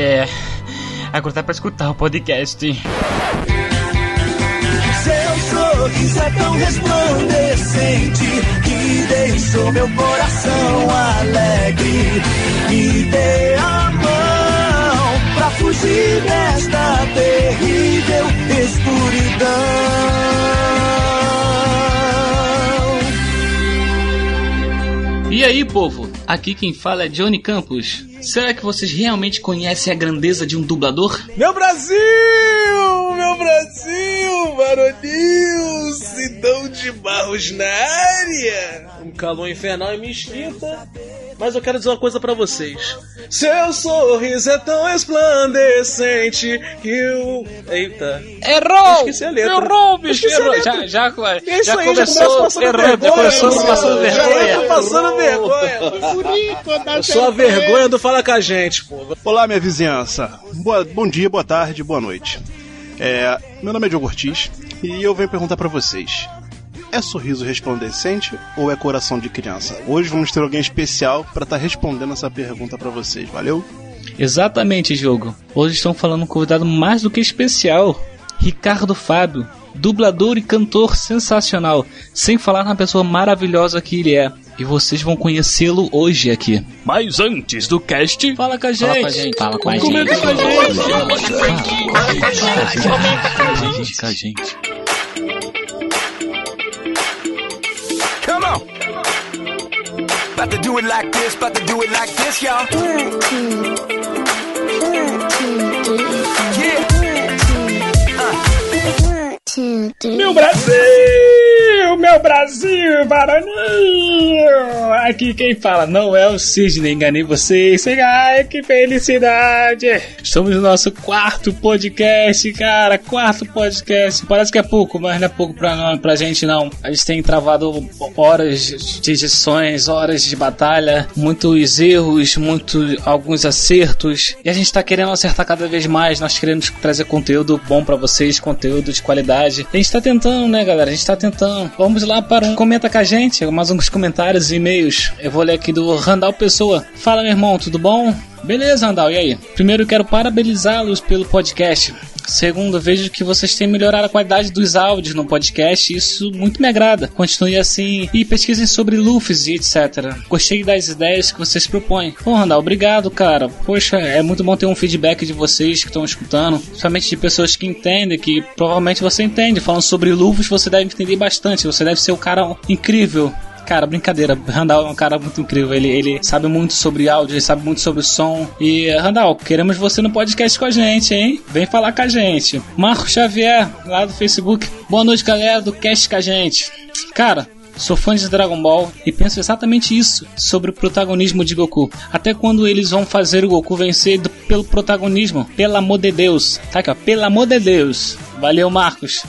É. Agora dá pra escutar o podcast. Seu sorriso é tão resplandecente que deixou meu coração alegre. Me dê a mão pra fugir desta terrível escuridão. E aí, povo? Aqui quem fala é Johnny Campos. Será que vocês realmente conhecem a grandeza de um dublador? Meu Brasil! Meu Brasil! Varonil! Sidão de Barros na área! Um calor infernal em minha esquita. Mas eu quero dizer uma coisa para vocês. Seu sorriso é tão resplandecente que eu. Eita. Errou! Esqueci a letra. Errou, bicho! Errou. Já, já, já, é já aí, começou já errando, já começou passando vergonha. Já passando vergonha. Sou a vergonha do Fala com a gente, pô. Olá, minha vizinhança. Boa, bom dia, boa tarde, boa noite. É, meu nome é Diogo Ortiz e eu venho perguntar para vocês: é sorriso resplandecente ou é coração de criança? Hoje vamos ter alguém especial para estar tá respondendo essa pergunta para vocês, valeu? Exatamente, Diogo. Hoje estão falando um convidado mais do que especial, Ricardo Fábio, dublador e cantor sensacional, sem falar na pessoa maravilhosa que ele é. E vocês vão conhecê-lo hoje aqui. Mas antes do cast, fala com a gente. Fala com a gente. Comenta com a gente. Comenta com a gente. Come About to do it like this, about to do it like this, y'all. One, two, one, two, three. Yeah. One, two, uh. one, two, three. Meu Brasil! Meu Brasil, varonil! Aqui quem fala não é o Sidney, enganei vocês. Ai, que felicidade! Estamos no nosso quarto podcast, cara. Quarto podcast. Parece que é pouco, mas não é pouco pra, pra gente, não. A gente tem travado horas de edições, horas de batalha, muitos erros, muitos, alguns acertos. E a gente tá querendo acertar cada vez mais. Nós queremos trazer conteúdo bom para vocês, conteúdo de qualidade. A gente tá tentando, né, galera? A gente tá tentando. Vamos lá para um. Comenta com a gente, mais uns comentários e e-mails. Eu vou ler aqui do Randall Pessoa. Fala, meu irmão, tudo bom? Beleza, Randall, e aí? Primeiro, quero parabenizá-los pelo podcast. Segundo, vejo que vocês têm melhorado a qualidade dos áudios no podcast e isso muito me agrada. Continue assim e pesquisem sobre Lufs e etc. Gostei das ideias que vocês propõem. Bom, Randall, obrigado, cara. Poxa, é muito bom ter um feedback de vocês que estão escutando, somente de pessoas que entendem, que provavelmente você entende. Falando sobre Lufs, você deve entender bastante. Você deve ser o cara incrível Cara, brincadeira. Randall é um cara muito incrível. Ele, ele sabe muito sobre áudio, ele sabe muito sobre som. E, Randall, queremos você no podcast com a gente, hein? Vem falar com a gente. Marco Xavier, lá do Facebook. Boa noite, galera do Cast com a gente. Cara, Sou fã de Dragon Ball e penso exatamente isso sobre o protagonismo de Goku. Até quando eles vão fazer o Goku vencer pelo protagonismo? Pelo amor de Deus. Tá aqui, ó. Pelo amor de Deus. Valeu, Marcos.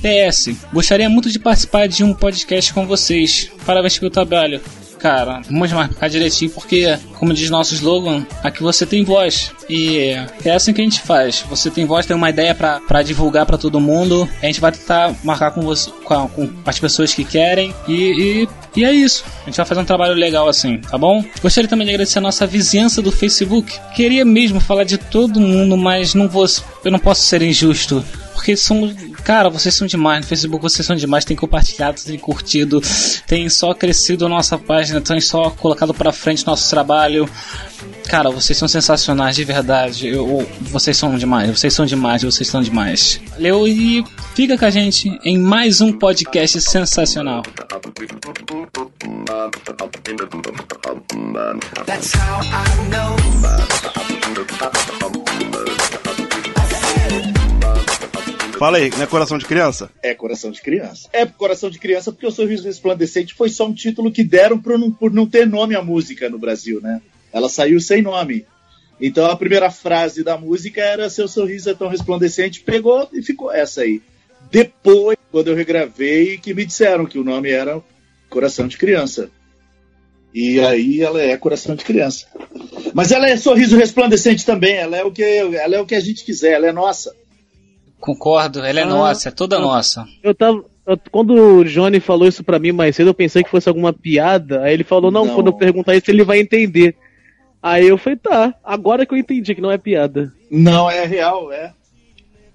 PS, gostaria muito de participar de um podcast com vocês. Parabéns pelo trabalho cara, vamos marcar direitinho, porque, como diz nosso slogan, aqui você tem voz. E é assim que a gente faz. Você tem voz, tem uma ideia para divulgar para todo mundo. A gente vai tentar marcar com, você, com, com as pessoas que querem. E, e, e, é isso. A gente vai fazer um trabalho legal assim, tá bom? Gostaria também de agradecer a nossa vizinhança do Facebook. Queria mesmo falar de todo mundo, mas não vou, eu não posso ser injusto porque são. Cara, vocês são demais. No Facebook vocês são demais. Tem compartilhado, tem curtido, tem só crescido a nossa página, tem só colocado pra frente nosso trabalho. Cara, vocês são sensacionais, de verdade. Eu, vocês são demais, vocês são demais, vocês são demais. Valeu e fica com a gente em mais um podcast sensacional. That's how I know. Fala aí, não é coração de criança? É coração de criança. É coração de criança porque o Sorriso Resplandecente foi só um título que deram por não, por não ter nome a música no Brasil, né? Ela saiu sem nome. Então a primeira frase da música era Seu sorriso é tão resplandecente, pegou e ficou essa aí. Depois, quando eu regravei, que me disseram que o nome era Coração de Criança. E aí ela é Coração de Criança. Mas ela é sorriso resplandecente também, ela é o que, ela é o que a gente quiser, ela é nossa. Concordo, ela é ah, nossa, é toda nossa. Eu tava. Eu, quando o Johnny falou isso pra mim mais cedo, eu pensei que fosse alguma piada. Aí ele falou, não, não. quando eu perguntar isso, ele vai entender. Aí eu falei, tá, agora que eu entendi que não é piada. Não, é real, é.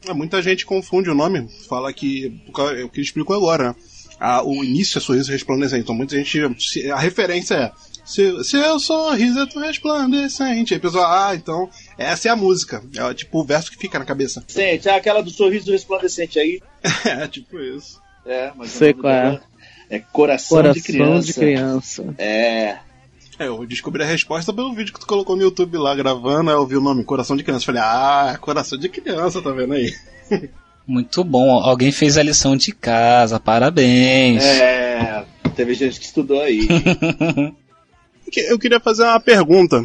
É, muita gente confunde o nome, fala que. É o que ele explicou agora, né? Ah, o início é sorriso resplandecente. Então muita gente. se- A referência é. Se, seu sorriso é tão resplandecente. Aí a pessoa, ah, então. Essa é a música. É tipo o verso que fica na cabeça. Sente, ah, aquela do sorriso resplandecente aí. É, tipo isso. É, mas Sei qual é. é Coração, Coração de Criança. de criança. É. É, eu descobri a resposta pelo vídeo que tu colocou no YouTube lá gravando, aí eu vi o nome Coração de Criança. Falei, ah, Coração de Criança, tá vendo aí? Muito bom. Alguém fez a lição de casa. Parabéns. É. Teve gente que estudou aí. Eu queria fazer uma pergunta.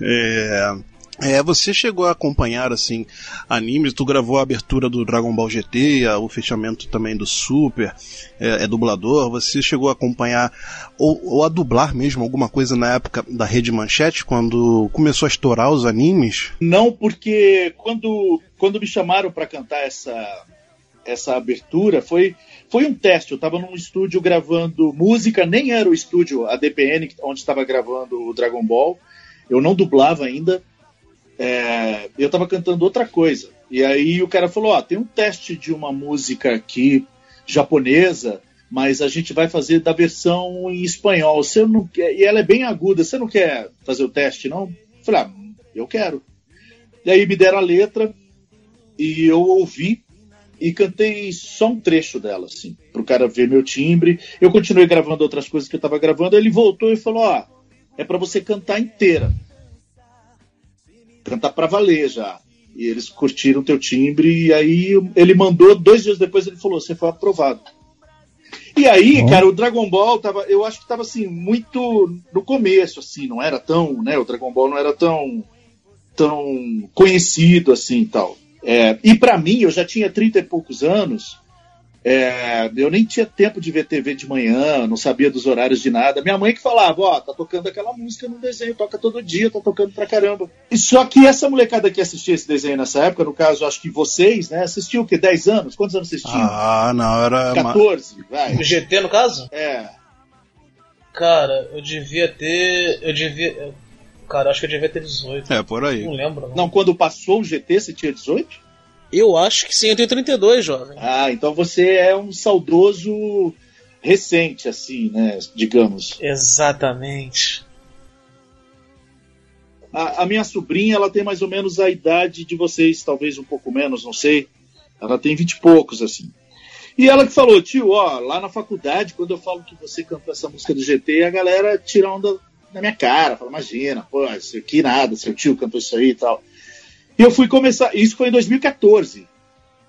É, é, você chegou a acompanhar assim animes? Tu gravou a abertura do Dragon Ball GT, o fechamento também do Super, é, é dublador. Você chegou a acompanhar ou, ou a dublar mesmo alguma coisa na época da Rede Manchete quando começou a estourar os animes? Não, porque quando, quando me chamaram para cantar essa, essa abertura, foi, foi um teste. Eu estava num estúdio gravando música, nem era o estúdio, a DPN, onde estava gravando o Dragon Ball. Eu não dublava ainda. É, eu estava cantando outra coisa. E aí o cara falou: Ó, tem um teste de uma música aqui japonesa, mas a gente vai fazer da versão em espanhol. Você não quer, e ela é bem aguda. Você não quer fazer o teste, não? Eu falei: ah, eu quero. E aí me deram a letra e eu ouvi e cantei só um trecho dela, assim, pro cara ver meu timbre. Eu continuei gravando outras coisas que eu tava gravando. Ele voltou e falou: Ó, é para você cantar inteira. Cantar pra valer já. E eles curtiram teu timbre. E aí ele mandou, dois dias depois ele falou: Você foi aprovado. E aí, cara, o Dragon Ball tava, eu acho que tava assim, muito no começo, assim, não era tão, né? O Dragon Ball não era tão tão conhecido assim e tal. É, e para mim, eu já tinha 30 e poucos anos, é, eu nem tinha tempo de ver TV de manhã, não sabia dos horários de nada. Minha mãe que falava, ó, tá tocando aquela música no desenho, toca todo dia, tá tocando pra caramba. E só que essa molecada que assistia esse desenho nessa época, no caso, acho que vocês, né, assistiam o quê? 10 anos? Quantos anos vocês tinham? Ah, não, era. ma- 14, vai. O GT, no caso? É. Cara, eu devia ter. Eu devia. Cara, acho que eu devia ter 18. É, por aí. Não lembro. Não. Não, quando passou o GT, você tinha 18? Eu acho que sim, eu tenho 32, jovem. Ah, então você é um saudoso recente, assim, né? Digamos. Exatamente. A, a minha sobrinha, ela tem mais ou menos a idade de vocês, talvez um pouco menos, não sei. Ela tem vinte e poucos, assim. E ela que falou, tio, ó, lá na faculdade, quando eu falo que você cantou essa música do GT, a galera tira onda na minha cara, fala, imagina, pô, isso aqui nada, seu tio cantou isso aí e tal. Eu fui começar, isso foi em 2014.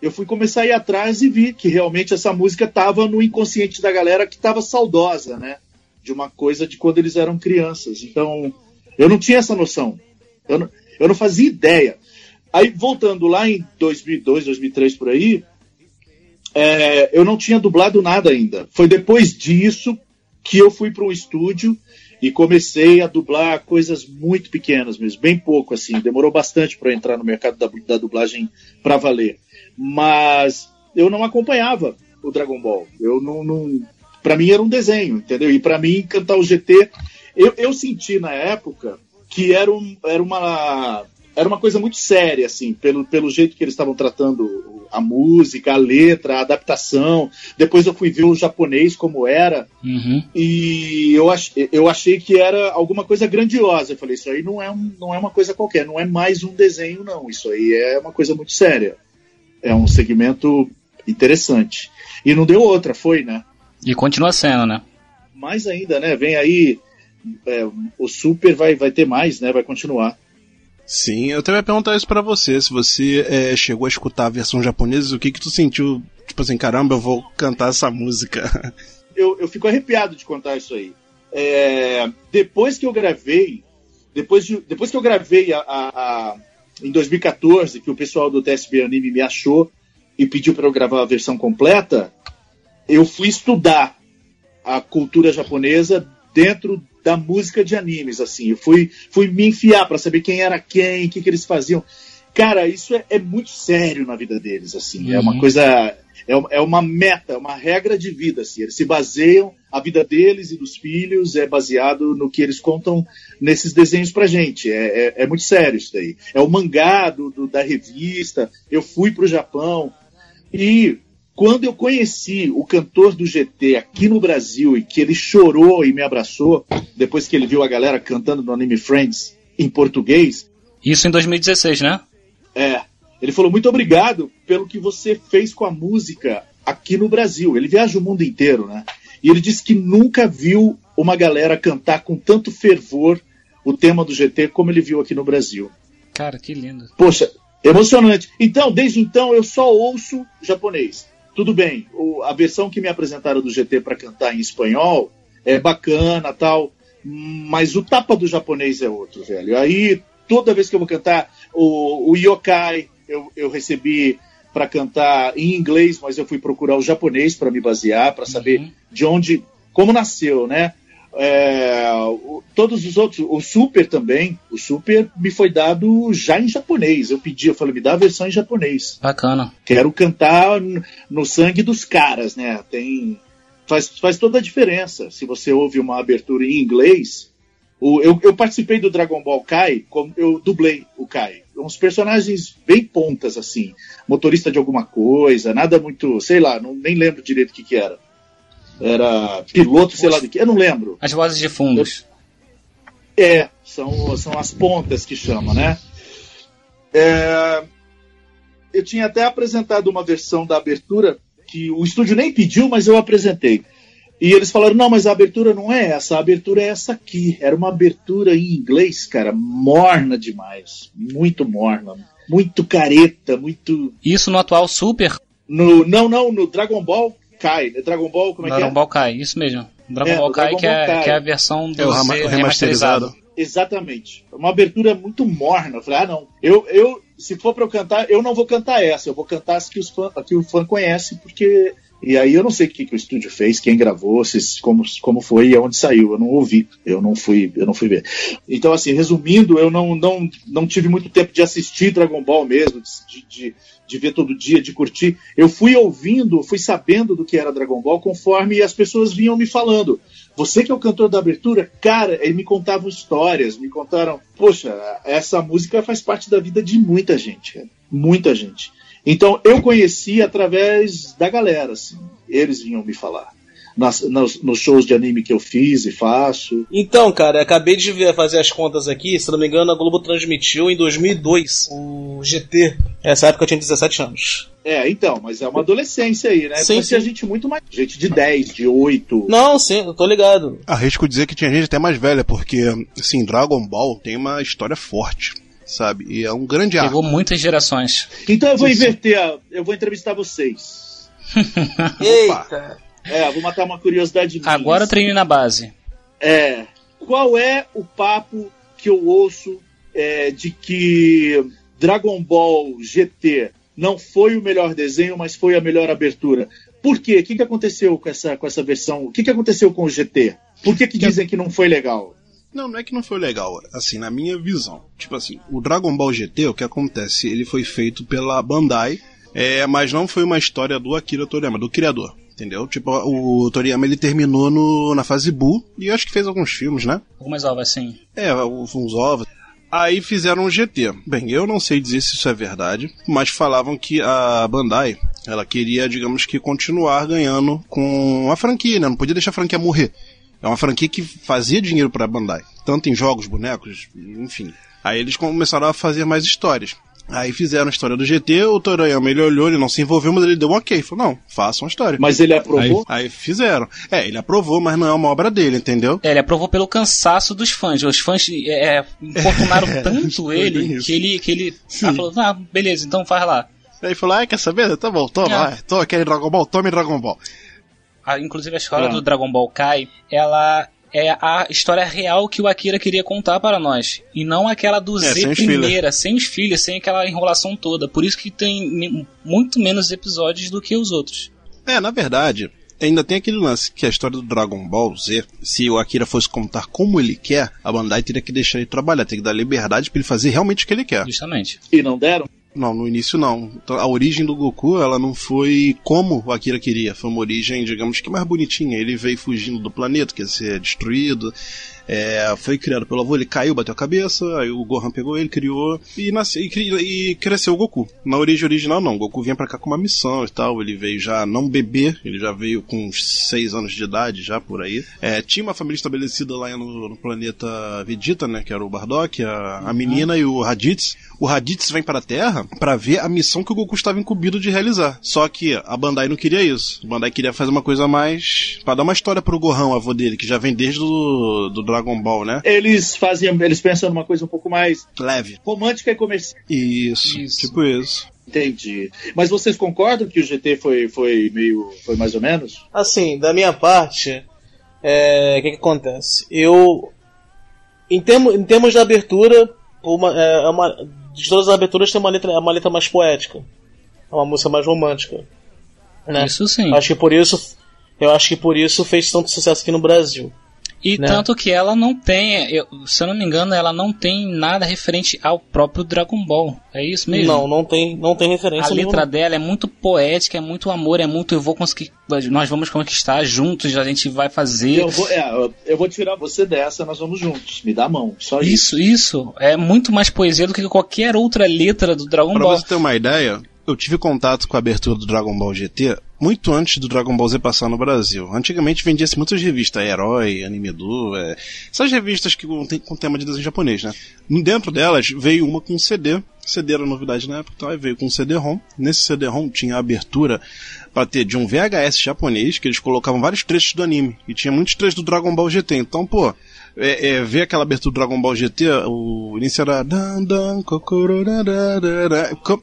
Eu fui começar a ir atrás e vi que realmente essa música estava no inconsciente da galera que estava saudosa, né? De uma coisa de quando eles eram crianças. Então, eu não tinha essa noção. Eu não, eu não fazia ideia. Aí, voltando lá em 2002, 2003 por aí, é, eu não tinha dublado nada ainda. Foi depois disso que eu fui para um estúdio e comecei a dublar coisas muito pequenas mesmo, bem pouco assim. Demorou bastante para entrar no mercado da, da dublagem para valer. Mas eu não acompanhava o Dragon Ball. Eu não, não para mim era um desenho, entendeu? E para mim cantar o GT, eu, eu senti na época que era, um, era uma era uma coisa muito séria, assim, pelo, pelo jeito que eles estavam tratando a música, a letra, a adaptação. Depois eu fui ver o japonês como era, Uhum. e eu, ach, eu achei que era alguma coisa grandiosa. Eu falei, isso aí não é, um, não é uma coisa qualquer, não é mais um desenho, não. Isso aí é uma coisa muito séria. É um segmento interessante. E não deu outra, foi, né? E continua sendo, né? Mais ainda, né? Vem aí. é, o Super vai, vai ter mais, né? Vai continuar. Sim, eu também ia perguntar isso pra você, se você é, chegou a escutar a versão japonesa, o que que tu sentiu, tipo assim, caramba, eu vou cantar essa música. eu, eu fico arrepiado de contar isso aí. É, depois que eu gravei, depois, de, depois que eu gravei a, a- a- em 2014, que o pessoal do TSB Anime me achou e pediu para eu gravar a versão completa, eu fui estudar a cultura japonesa dentro da música de animes, assim. Eu fui, fui me enfiar para saber quem era quem, o que, que eles faziam. Cara, isso é, é muito sério na vida deles, assim. É uma Uhum. coisa. É, é uma meta, uma regra de vida, assim. Eles se baseiam, a vida deles e dos filhos é baseado no que eles contam nesses desenhos pra gente. É, é, é muito sério isso daí. É o mangá do, do- da revista. Eu fui pro Japão. E quando eu conheci o cantor do GT aqui no Brasil e que ele chorou e me abraçou, depois que ele viu a galera cantando no Anime Friends em português, Isso em 2016, né? é, ele falou muito obrigado pelo que você fez com a música aqui no Brasil. Ele viaja o mundo inteiro, né? E ele disse que nunca viu uma galera cantar com tanto fervor o tema do GT como ele viu aqui no Brasil. Cara, que lindo. Poxa, emocionante. Então, desde então, eu só ouço japonês. Tudo bem, o- a versão que me apresentaram do GT para cantar em espanhol é bacana tal, mas o tapa do japonês é outro, velho. Aí, toda vez que eu vou cantar, o, o Yokai eu, eu recebi para cantar em inglês, mas eu fui procurar o japonês para me basear, para saber Uhum. de onde, como nasceu, né? É, o- todos os outros, o Super também, o Super me foi dado já em japonês. Eu pedi, eu falei, me dá a versão em japonês. Bacana. Quero cantar no sangue dos caras, né? Tem faz, faz toda a diferença. Se você ouve uma abertura em inglês, o- eu, eu participei do Dragon Ball Kai, como eu dublei o Kai. Uns personagens bem pontas assim, motorista de alguma coisa, nada muito, sei lá, não, nem lembro direito o que que era. Era piloto, sei lá do que, eu não lembro. As vozes de fundos. É, são, são as pontas que chama, né? É, eu tinha até apresentado uma versão da abertura que o estúdio nem pediu, mas eu apresentei. E eles falaram: não, mas a abertura não é essa, a abertura é essa aqui. Era uma abertura em inglês, cara, morna demais. Muito morna. Muito careta, muito. Isso no atual Super No, não, não, no Dragon Ball Kai. Dragon Ball, como é que Dragon é? Ball Kai, isso mesmo. Dragon É, Ball o Kai, Dragon que, é, Ball Kai. que é a versão do É o rama- Z o remasterizado. Exatamente. Uma abertura muito morna. Eu falei, ah, não. Eu, eu, se for pra eu cantar, eu não vou cantar essa. Eu vou cantar as que, os fã, que o fã conhece, porque. E aí eu não sei o que, que o estúdio fez, quem gravou, se, como, como foi e aonde saiu. Eu não ouvi. Eu não fui, eu não fui ver. Então, assim, resumindo, eu não, não, não tive muito tempo de assistir Dragon Ball mesmo, de, de, de ver todo dia, de curtir. Eu fui ouvindo, fui sabendo do que era Dragon Ball conforme as pessoas vinham me falando. Você que é o cantor da abertura, cara, eles me contavam histórias, me contaram, poxa, essa música faz parte da vida de muita gente, muita gente. Então eu conheci através da galera, assim, eles vinham me falar. Nas, nos, nos shows de anime que eu fiz e faço. Então, cara, acabei de ver, fazer as contas aqui. Se não me engano, a Globo transmitiu em 2002 o GT. Nessa época eu tinha 17 anos. É, então, mas é uma adolescência aí, né? Sim, Conhecia sim. gente muito mais. Gente de 10, de 8. Não, sim, eu tô ligado. Arrisco dizer que tinha gente até mais velha, porque, assim, Dragon Ball tem uma história forte, sabe? E é um grande arco. Pegou muitas gerações. Então eu vou sim. inverter, a- eu vou entrevistar vocês. Eita. É, vou matar uma curiosidade minha. Agora treine na base. É. Qual é o papo que eu ouço é, de que Dragon Ball GT não foi o melhor desenho, mas foi a melhor abertura? Por quê? O que, que aconteceu com essa, com essa versão? O que, que aconteceu com o GT? Por que, que dizem que não foi legal? Não, não é que não foi legal, assim, na minha visão. Tipo assim, o Dragon Ball GT, o que acontece? Ele foi feito pela Bandai, é, mas não foi uma história do Akira Toriyama, do criador. Entendeu? Tipo, o Toriyama ele terminou no, na fase Buu e acho que fez alguns filmes, né? Algumas ovas, sim. É, uns ovos. Aí fizeram o GT. Bem, eu não sei dizer se isso é verdade, mas falavam que a Bandai, ela queria, digamos que, continuar ganhando com a franquia, né? Não podia deixar a franquia morrer. É uma franquia que fazia dinheiro pra Bandai, tanto em jogos, bonecos, enfim. Aí eles começaram a fazer mais histórias. Aí fizeram a história do GT, o Toriyama ele olhou, ele não se envolveu, mas ele deu um ok. Falou, não, façam a história. Mas ele aprovou? Aí fizeram. É, ele aprovou, mas não é uma obra dele, entendeu? É, ele aprovou pelo cansaço dos fãs. Os fãs é, é, importunaram tanto foi ele que ele, que ele ah, falou: ah, beleza, então faz lá. Aí falou, ah, quer saber? Tá bom, toma, É. vai, toma aquele Dragon Ball, tome Dragon Ball. Ah, inclusive a história Ah. do Dragon Ball Kai, ela é a história real que o Akira queria contar para nós. E não aquela do É, Z sem os primeira, sem os filhos, sem aquela enrolação toda. Por isso que tem muito menos episódios do que os outros. É, na verdade, ainda tem aquele lance que a história do Dragon Ball Z, se o Akira fosse contar como ele quer, a Bandai teria que deixar ele trabalhar, teria que dar liberdade para ele fazer realmente o que ele quer. Justamente. E não deram? Não, no início não. Então, a origem do Goku, ela não foi como o Akira queria. Foi uma origem, digamos que mais bonitinha. Ele veio fugindo do planeta, quer ser destruído. É, foi criado pelo avô, ele caiu, bateu a cabeça, aí o Gohan pegou ele, criou e, nasceu, e, e cresceu o Goku. Na origem original, não. O Goku vinha pra cá com uma missão e tal. Ele veio já não bebê, ele já veio com uns 6 anos de idade, já por aí. É, tinha uma família estabelecida lá no, no, planeta Vegeta, né? Que era o Bardock, a, a menina e o Raditz. O Raditz vem para a Terra para ver a missão que o Goku estava incumbido de realizar. Só que a Bandai não queria isso. A Bandai queria fazer uma coisa mais. para dar uma história pro Gohan, o avô dele, que já vem desde do, do Dragon Ball, né? Eles faziam. Eles pensam numa coisa um pouco mais. Leve. romântica e comercial. Isso, Isso. tipo isso. Entendi. Mas vocês concordam que o GT foi, foi meio. foi mais ou menos? Assim, da minha parte, é, o que, que acontece? Eu, em, termo, em termos de abertura, uma, é, é uma, de todas as aberturas tem uma letra, uma letra mais poética, é uma música mais romântica. Né? Isso sim. Acho que por isso, eu acho que por isso fez tanto sucesso aqui no Brasil. E né? tanto que ela não tem, eu- se eu não me engano, ela não tem nada referente ao próprio Dragon Ball. É isso mesmo? Não, não tem, não tem A referência letra nenhuma. dela é muito poética, é muito amor, é muito eu vou conseguir, nós vamos conquistar juntos, a gente vai fazer. Eu vou, é, eu- vou tirar você dessa, nós vamos juntos. Me dá a mão. Só isso. Isso, isso. É muito mais poesia do que qualquer outra letra do Dragon Pra Ball. você ter uma ideia, eu tive contato com a abertura do Dragon Ball GT muito antes do Dragon Ball Z passar no Brasil. Antigamente vendia-se muitas revistas, Herói, Anime Do, é, essas revistas que com, com tema de desenho japonês, né? Dentro delas veio uma com CD. CD era novidade na época, então veio com CD-ROM. Nesse CD-ROM tinha a abertura pra ter de um VHS japonês, que eles colocavam vários trechos do anime. E tinha muitos trechos do Dragon Ball GT. Então, pô, é, é, ver aquela abertura do Dragon Ball GT, o início era.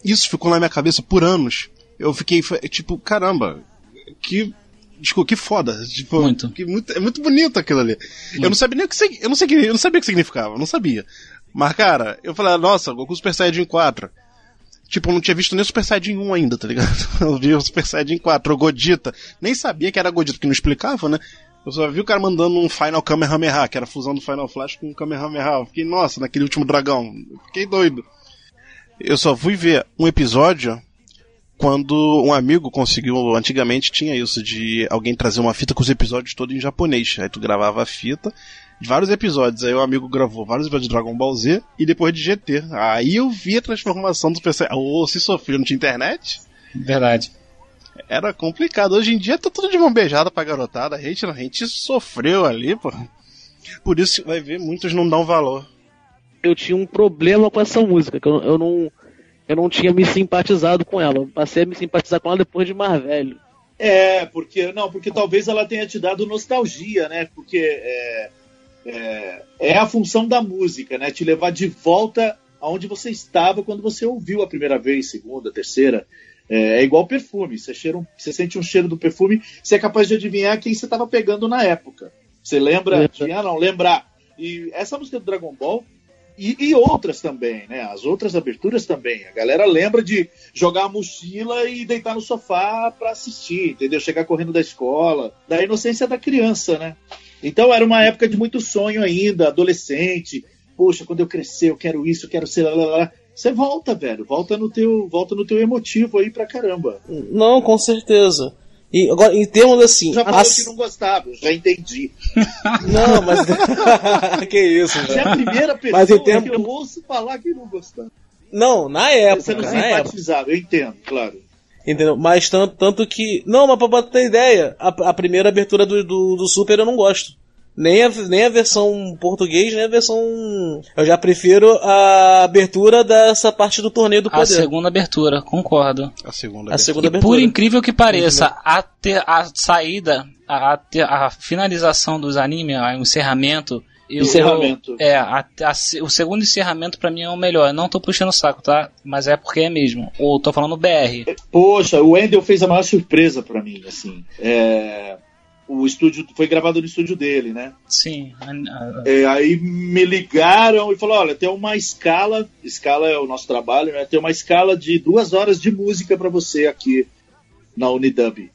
Isso ficou na minha cabeça por anos. Eu fiquei, tipo, caramba, que. Desculpa, que foda. Tipo, Muito. que muito- é muito bonito aquilo ali. Eu não sabia nem o que eu não sei, eu não sabia o que significava, eu não sabia. Mas, cara, eu falei, nossa, Goku Super Saiyajin 4. Tipo, eu não tinha visto nem o Super Saiyajin 1 ainda, tá ligado? Eu vi o Super Saiyajin 4, o Godita. Nem sabia que era Godita, porque não explicava, né? Eu só vi o cara mandando um Final Kamehameha, que era a fusão do Final Flash com o Kamehameha. Eu fiquei, nossa, naquele último dragão. Eu fiquei doido. Eu só fui ver um episódio quando um amigo conseguiu. Antigamente tinha isso de alguém trazer uma fita com os episódios todos em japonês. Aí tu gravava a fita de vários episódios. Aí o amigo gravou vários episódios de Dragon Ball Z e depois de GT. Aí eu vi a transformação do PC. Ou se sofreu, não tinha internet? Verdade. Era complicado. Hoje em dia tá tudo de mão beijada pra garotada. A gente, a gente sofreu ali, pô. Por isso vai ver, muitos não dão valor. Eu tinha um problema com essa música, que eu, eu não. Eu não tinha me simpatizado com ela. Eu Passei a me simpatizar com ela depois de mais velho. É, porque não, porque talvez ela tenha te dado nostalgia, né? Porque é, é, é a função da música, né? Te levar de volta aonde você estava quando você ouviu a primeira vez, segunda, terceira. É, é igual perfume. Você, cheira um- você sente um cheiro do perfume, você é capaz de adivinhar quem você estava pegando na época. Você lembra? É. ah, não, lembrar. E essa música do Dragon Ball e, e outras também, né? As outras aberturas também. A galera lembra de jogar a mochila e deitar no sofá pra assistir, entendeu? Chegar correndo da escola, da inocência da criança, né? Então era uma época de muito sonho ainda, adolescente. Poxa, quando eu crescer, eu quero isso, eu quero ser lá, lá, lá. Você volta, velho, volta no teu, volta no teu emotivo aí pra caramba. Não, com certeza. E agora, em termos assim. Já falou as- que não gostava, já entendi. Não, mas. que isso, Você é velho. a primeira pessoa Mas em termos- que eu ouço falar que não gostava. Não, na Você época. não Na época. simpatizava, eu entendo, claro. Entendeu? Mas tanto, tanto que. Não, mas pra ter ideia, a, a primeira abertura do, do, do Super eu não gosto. Nem a, nem a versão português, nem a versão. Eu já prefiro a abertura dessa parte do torneio do A poder. segunda abertura, concordo. A segunda A segunda E abertura. por incrível que pareça, a, ter, a saída, a, a, ter- a finalização dos animes, o encerramento. eu- Encerramento. é, a- a- o segundo encerramento pra mim é o melhor. Eu Não tô puxando o saco, tá? Mas é porque é mesmo. Ou tô falando BR. Poxa, o Wendell fez a maior surpresa pra mim, assim. É, o estúdio foi gravado no estúdio dele, né? Sim. É, aí me ligaram e falaram: olha, tem uma escala, escala é o nosso trabalho, né? Tem uma escala de duas horas de música pra você aqui na Unidub.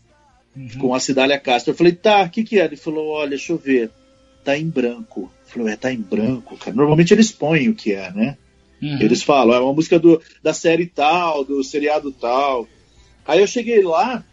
com a Cidália Castro. Eu falei, tá, o que que é? Ele falou, olha, deixa eu ver, tá em branco. Eu falei, é, tá em branco, cara. Normalmente eles põem o que é, né? Uhum. Eles falam, é uma música do, da série tal, do seriado tal. Aí eu cheguei lá,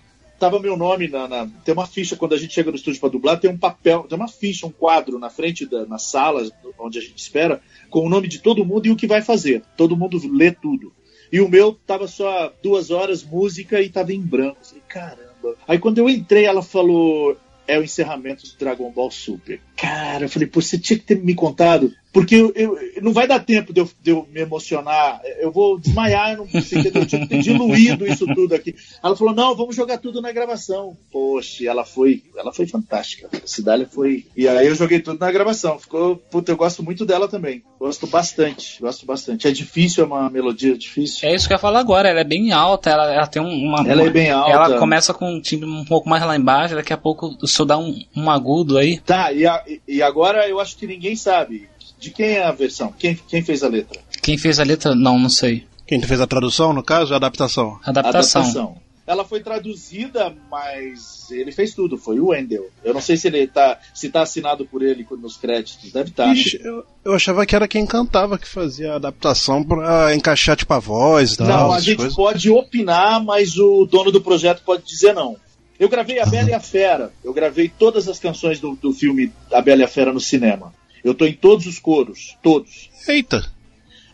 tava meu nome na, na- tem uma ficha quando a gente chega no estúdio para dublar, tem um papel, tem uma ficha, um quadro na frente da na sala onde a gente espera com o nome de todo mundo e o que vai fazer. Todo mundo lê tudo. E o meu tava só duas horas música e tava em branco. Falei, caramba. Aí quando eu entrei, ela falou é o encerramento do Dragon Ball Super. Cara, eu falei, pô, você tinha que ter me contado. Porque eu, eu- não vai dar tempo de eu, de eu me emocionar. Eu vou desmaiar, eu não sei o que, eu tinha diluído isso tudo aqui. Ela falou, não, vamos jogar tudo na gravação. Poxa, ela foi, ela foi fantástica. A Cidália foi. E aí eu joguei tudo na gravação. Ficou. Puta, eu gosto muito dela também. Gosto bastante. Gosto bastante. É difícil, é uma melodia difícil. É isso que eu ia falar agora, ela é bem alta, ela, ela tem um- uma. Ela é bem alta. Ela começa com um timbre um pouco mais lá embaixo, daqui a pouco o senhor dá um, um agudo aí. Tá, e, a- e agora eu acho que ninguém sabe. De quem é a versão? Quem, quem fez a letra? Quem fez a letra, não, não sei. Quem fez a tradução, no caso, é a adaptação. Adaptação. Ela foi traduzida, mas ele fez tudo, foi o Wendell. Eu não sei se ele tá, se tá assinado por ele nos créditos, deve estar. Ixi, eu, eu achava que era quem cantava que fazia a adaptação pra encaixar, tipo, a voz tal. não, a gente coisas. pode opinar, mas o dono do projeto pode dizer não. Eu gravei A Bela e a Fera. Eu gravei todas as canções do, do filme A Bela e a Fera no cinema. Eu tô em todos os coros, todos. Eita,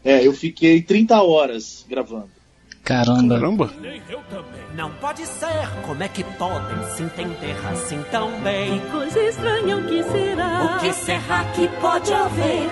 É, eu fiquei 30 horas gravando. Caramba. caramba. Não pode ser, como é que podem se entender assim tão bem? Coisa estranha, o que será? O que será que pode haver?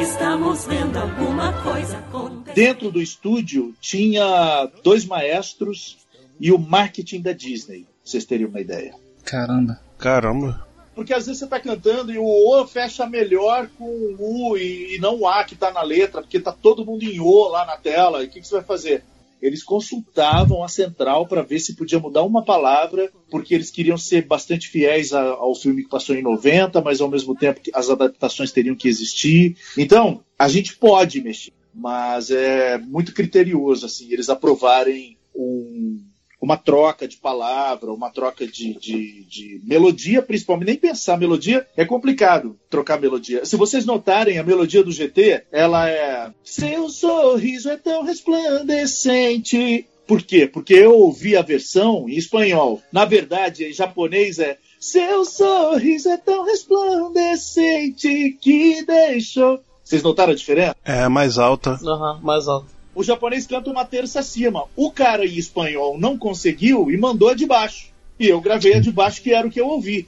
Estamos vendo alguma coisa acontecer. Dentro do estúdio tinha dois maestros e o marketing da Disney, pra vocês terem uma ideia. Caramba. Caramba. Porque às vezes você tá cantando e o O fecha melhor com o U e, e não o A que tá na letra, porque tá todo mundo em O lá na tela. E o que, que você vai fazer? Eles consultavam a central para ver se podia mudar uma palavra, porque eles queriam ser bastante fiéis a- ao filme que passou em 90, mas ao mesmo tempo as adaptações teriam que existir. Então, a gente pode mexer, mas é muito criterioso assim, eles aprovarem um- uma troca de palavra, uma troca de, de, de melodia, principalmente. Nem pensar melodia é complicado trocar melodia. Se vocês notarem, a melodia do GT, ela é. Seu sorriso é tão resplandecente. Por quê? Porque eu ouvi a versão em espanhol. Na verdade, em japonês é. Seu sorriso é tão resplandecente que deixou. Vocês notaram a diferença? É mais alta. Aham, mais alto. O japonês canta uma terça acima. O cara em espanhol não conseguiu e mandou a de baixo. E eu gravei a de baixo, que era o que eu ouvi.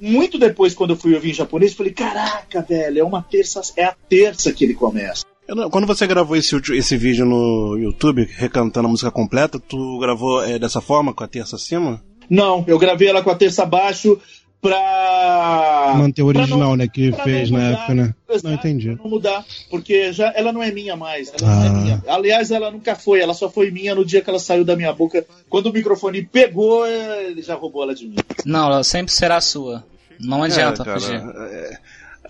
Muito depois, quando eu fui ouvir em japonês, eu falei: caraca, velho, é uma terça, é a terça que ele começa. Não- Quando você gravou esse, esse vídeo no YouTube, recantando a música completa, tu gravou é, dessa forma, com a terça acima? Não, eu gravei ela com a terça abaixo pra. Manter o original, não- né? Que fez não na mudar. época, né? Exato, Não entendi. Não mudar, porque já, ela não é minha mais. Ela não é Ah. minha. Aliás, ela nunca foi, ela só foi minha no dia que ela saiu da minha boca. Quando o microfone pegou, ele já roubou ela de mim. Não, ela sempre será sua. Não adianta É, cara, fugir. é,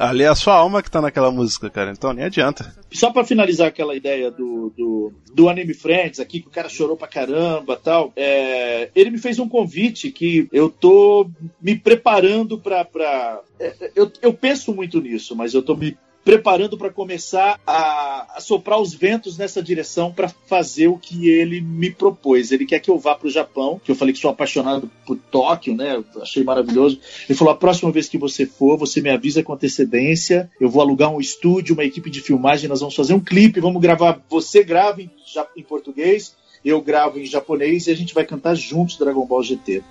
ali é a sua alma que tá naquela música, cara, então nem adianta. Só pra finalizar aquela ideia do, do, do Anime Friends aqui, que o cara chorou pra caramba tal, é, ele me fez um convite que eu tô me preparando pra. pra é, eu, eu penso muito nisso, mas eu tô me preparando para começar a, a soprar os ventos nessa direção para fazer o que ele me propôs. Ele quer que eu vá para o Japão, que eu falei que sou apaixonado por Tóquio, né? Achei maravilhoso. Ele falou: a próxima vez que você for, você me avisa com antecedência. Eu vou alugar um estúdio, uma equipe de filmagem, nós vamos fazer um clipe, vamos gravar. Você grava em, em português, eu gravo em japonês e a gente vai cantar juntos Dragon Ball GT.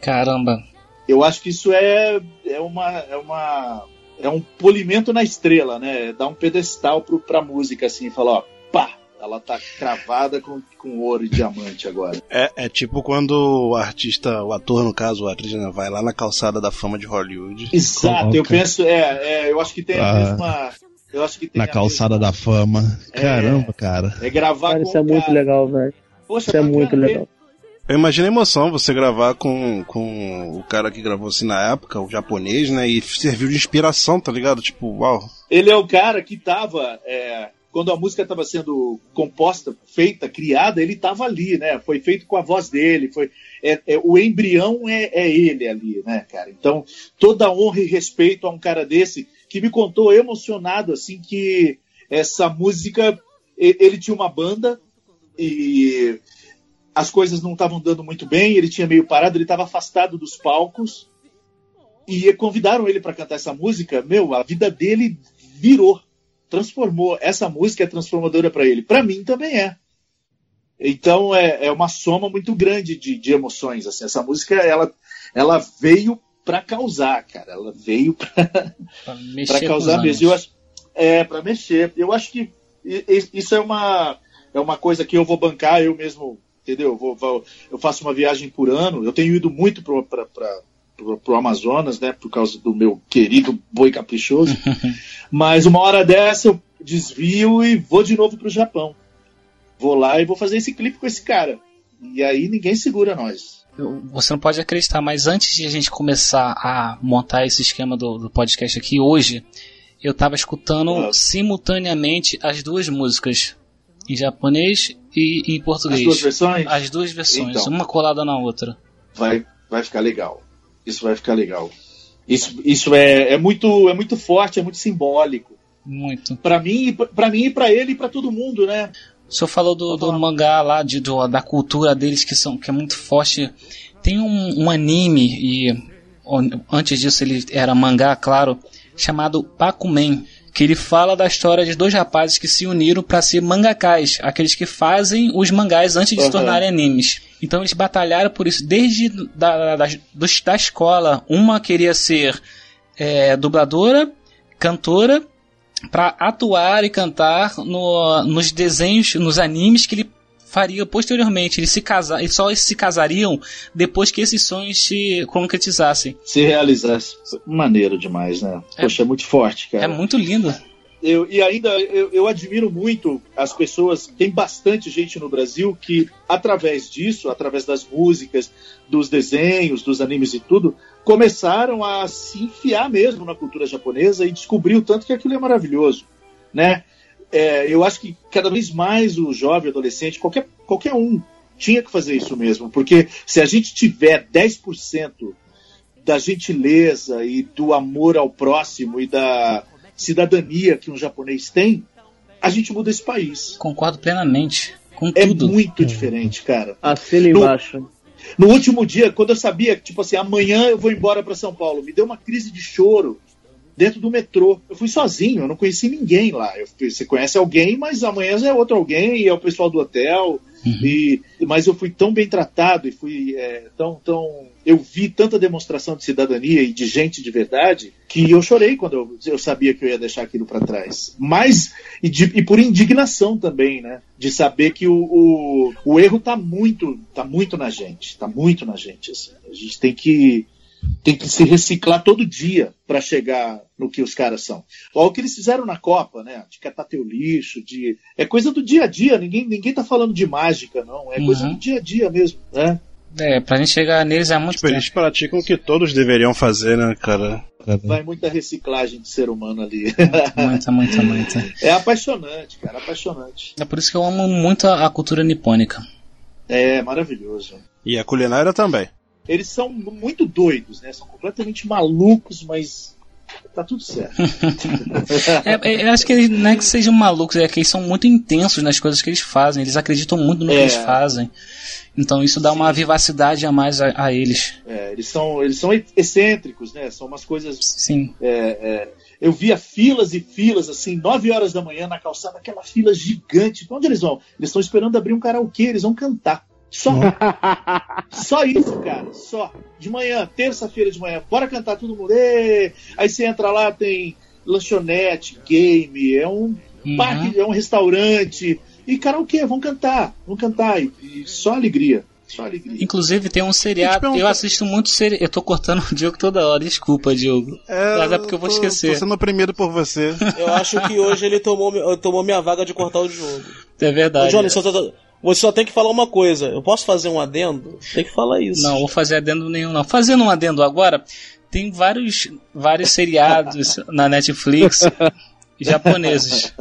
Caramba. Eu acho que isso é, é uma. É uma é um polimento na estrela, né? Dá um pedestal pro, pra música, assim, falar, ó, pá, ela tá cravada com, com ouro e diamante agora. É, é tipo quando o artista, o ator, no caso, o atriz, né, vai lá na calçada da fama de Hollywood. Exato, eu penso, é, é, eu acho que tem a Ah. mesma. Eu acho que tem Na a calçada mesma- da fama. Caramba, cara. É gravar Cara, com isso é muito cara. legal, velho. Isso é bacana, muito legal. Eu imagino a emoção você gravar com, com o cara que gravou assim na época, o japonês, né? E serviu de inspiração, tá ligado? Tipo, uau. Ele é o cara que tava. é, quando a música estava sendo composta, feita, criada, ele estava ali, né? Foi feito com a voz dele, foi é, é, o embrião é, é, ele ali, né, cara? Então toda honra e respeito a um cara desse que me contou emocionado assim que essa música ele tinha uma banda e as coisas não estavam dando muito bem, ele tinha meio parado, ele estava afastado dos palcos e convidaram ele para cantar essa música. Meu, a vida dele virou transformou. Essa música é transformadora para ele. Para mim também é. Então é, é uma soma muito grande de, de emoções. Assim. Essa música ela, ela veio para causar, cara. Ela veio para causar mesmo. Eu acho, é para mexer. Eu acho que isso é uma é uma coisa que eu vou bancar eu mesmo, entendeu? Eu, vou, vou eu faço uma viagem por ano. Eu tenho ido muito para pro, Amazonas, né? Por causa do meu querido boi caprichoso. Mas uma hora dessa eu desvio e vou de novo pro Japão. Vou lá e vou fazer esse clipe com esse cara. E aí ninguém segura nós. Você não pode acreditar, mas antes de a gente começar a montar esse esquema do, do podcast aqui hoje, eu estava escutando simultaneamente as duas músicas, em japonês e em português. As duas versões? As duas versões, então, uma colada na outra. Vai, vai ficar legal. Isso vai ficar legal. Isso, isso é, é, muito, é muito forte, é muito simbólico. Muito. Para mim, para mim e para ele e para todo mundo, né? O senhor falou do, do mangá lá, de, do, da cultura deles que, são, que é muito forte. Tem um, um anime, e antes disso ele era mangá, claro, chamado Pakumen, que ele fala da história de dois rapazes que se uniram para ser mangakais, aqueles que fazem os mangás antes de uhum. se tornarem animes. Então eles batalharam por isso desde da, da, da escola. Uma queria ser é, dubladora, cantora, para atuar e cantar no, nos desenhos, nos animes que ele faria posteriormente. Eles se casar, eles só se casariam depois que esses sonhos se concretizassem. Se realizasse. Maneiro demais, né? É, Poxa, é muito forte, cara. É muito lindo. Eu, e ainda eu, eu, admiro muito as pessoas. Tem bastante gente no Brasil que, através disso, através das músicas, dos desenhos, dos animes e tudo, começaram a se enfiar mesmo na cultura japonesa e descobriu tanto que aquilo é maravilhoso, né? É, eu acho que cada vez mais o jovem, adolescente, qualquer, qualquer um, tinha que fazer isso mesmo, porque se a gente tiver 10% da gentileza e do amor ao próximo e da cidadania que um japonês tem, a gente muda esse país. Concordo plenamente. Com é tudo. muito diferente, cara. Assina embaixo. No último dia, quando eu sabia que, tipo assim, amanhã eu vou embora para São Paulo, me deu uma crise de choro dentro do metrô. Eu fui sozinho, eu não conheci ninguém lá. Eu, você conhece alguém, mas amanhã é outro alguém, e é o pessoal do hotel. Uhum. E, mas eu fui tão bem tratado e fui é, tão, tão. Eu vi tanta demonstração de cidadania e de gente de verdade que eu chorei quando eu, eu sabia que eu ia deixar aquilo para trás. Mas, e, de, e, por indignação também, né? De saber que o, o, o erro tá muito, tá muito na gente. Tá muito na gente. Assim. A gente tem que tem que se reciclar todo dia para chegar no que os caras são. Olha o que eles fizeram na Copa, né? De catar teu lixo, de. É coisa do dia a dia, ninguém, ninguém tá falando de mágica, não. É uhum. coisa do dia a dia mesmo, né? É, pra gente chegar neles é muito tipo, Eles praticam o que todos deveriam fazer, né, cara? Vai muita reciclagem de ser humano ali. Muita, muita, muita. É apaixonante, cara, apaixonante. É por isso que eu amo muito a cultura nipônica. É, maravilhoso. E a culinária também eles são muito doidos, né? São completamente malucos, mas tá tudo certo. é, é, eu acho que eles não é que sejam malucos, é que eles são muito intensos nas coisas que eles fazem, eles acreditam muito no é. que eles fazem. Então isso dá Sim. uma vivacidade a mais a, a, eles. É, eles são, eles são excêntricos, né? São umas coisas. Sim. É, é, eu via filas e filas, assim, 9 horas da manhã na calçada, aquela fila gigante. Pra onde eles vão? Eles estão esperando abrir um karaokê, eles vão cantar. Só. Só isso, cara. Só. De manhã, terça-feira de manhã, bora cantar todo mundo. Ê! Aí você entra lá, tem lanchonete, game, é um uhum. parque, é um restaurante. E karaokê, vão cantar, vão cantar. E, e só alegria. Só alegria. Inclusive tem um seriado, eu assisto muito seriado. Eu tô cortando o Diogo toda hora, desculpa, Diogo. É, Mas é porque eu vou tô, esquecer. Tô sendo oprimido por você. Eu acho que hoje ele tomou, tomou minha vaga de cortar o jogo. É verdade. Ô, Johnny, só, você só tem que falar uma coisa. Eu posso fazer um adendo? Tem que falar isso. Não, vou fazer adendo nenhum, não. Fazendo um adendo agora, tem vários, vários seriados na Netflix japoneses.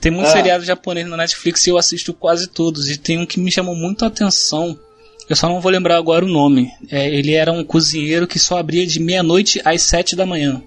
Tem muito Ah. seriado japonês na Netflix e eu assisto quase todos. E tem um que me chamou muito a atenção. Eu só não vou lembrar agora o nome. É, ele era um cozinheiro que só abria de meia-noite às sete da manhã.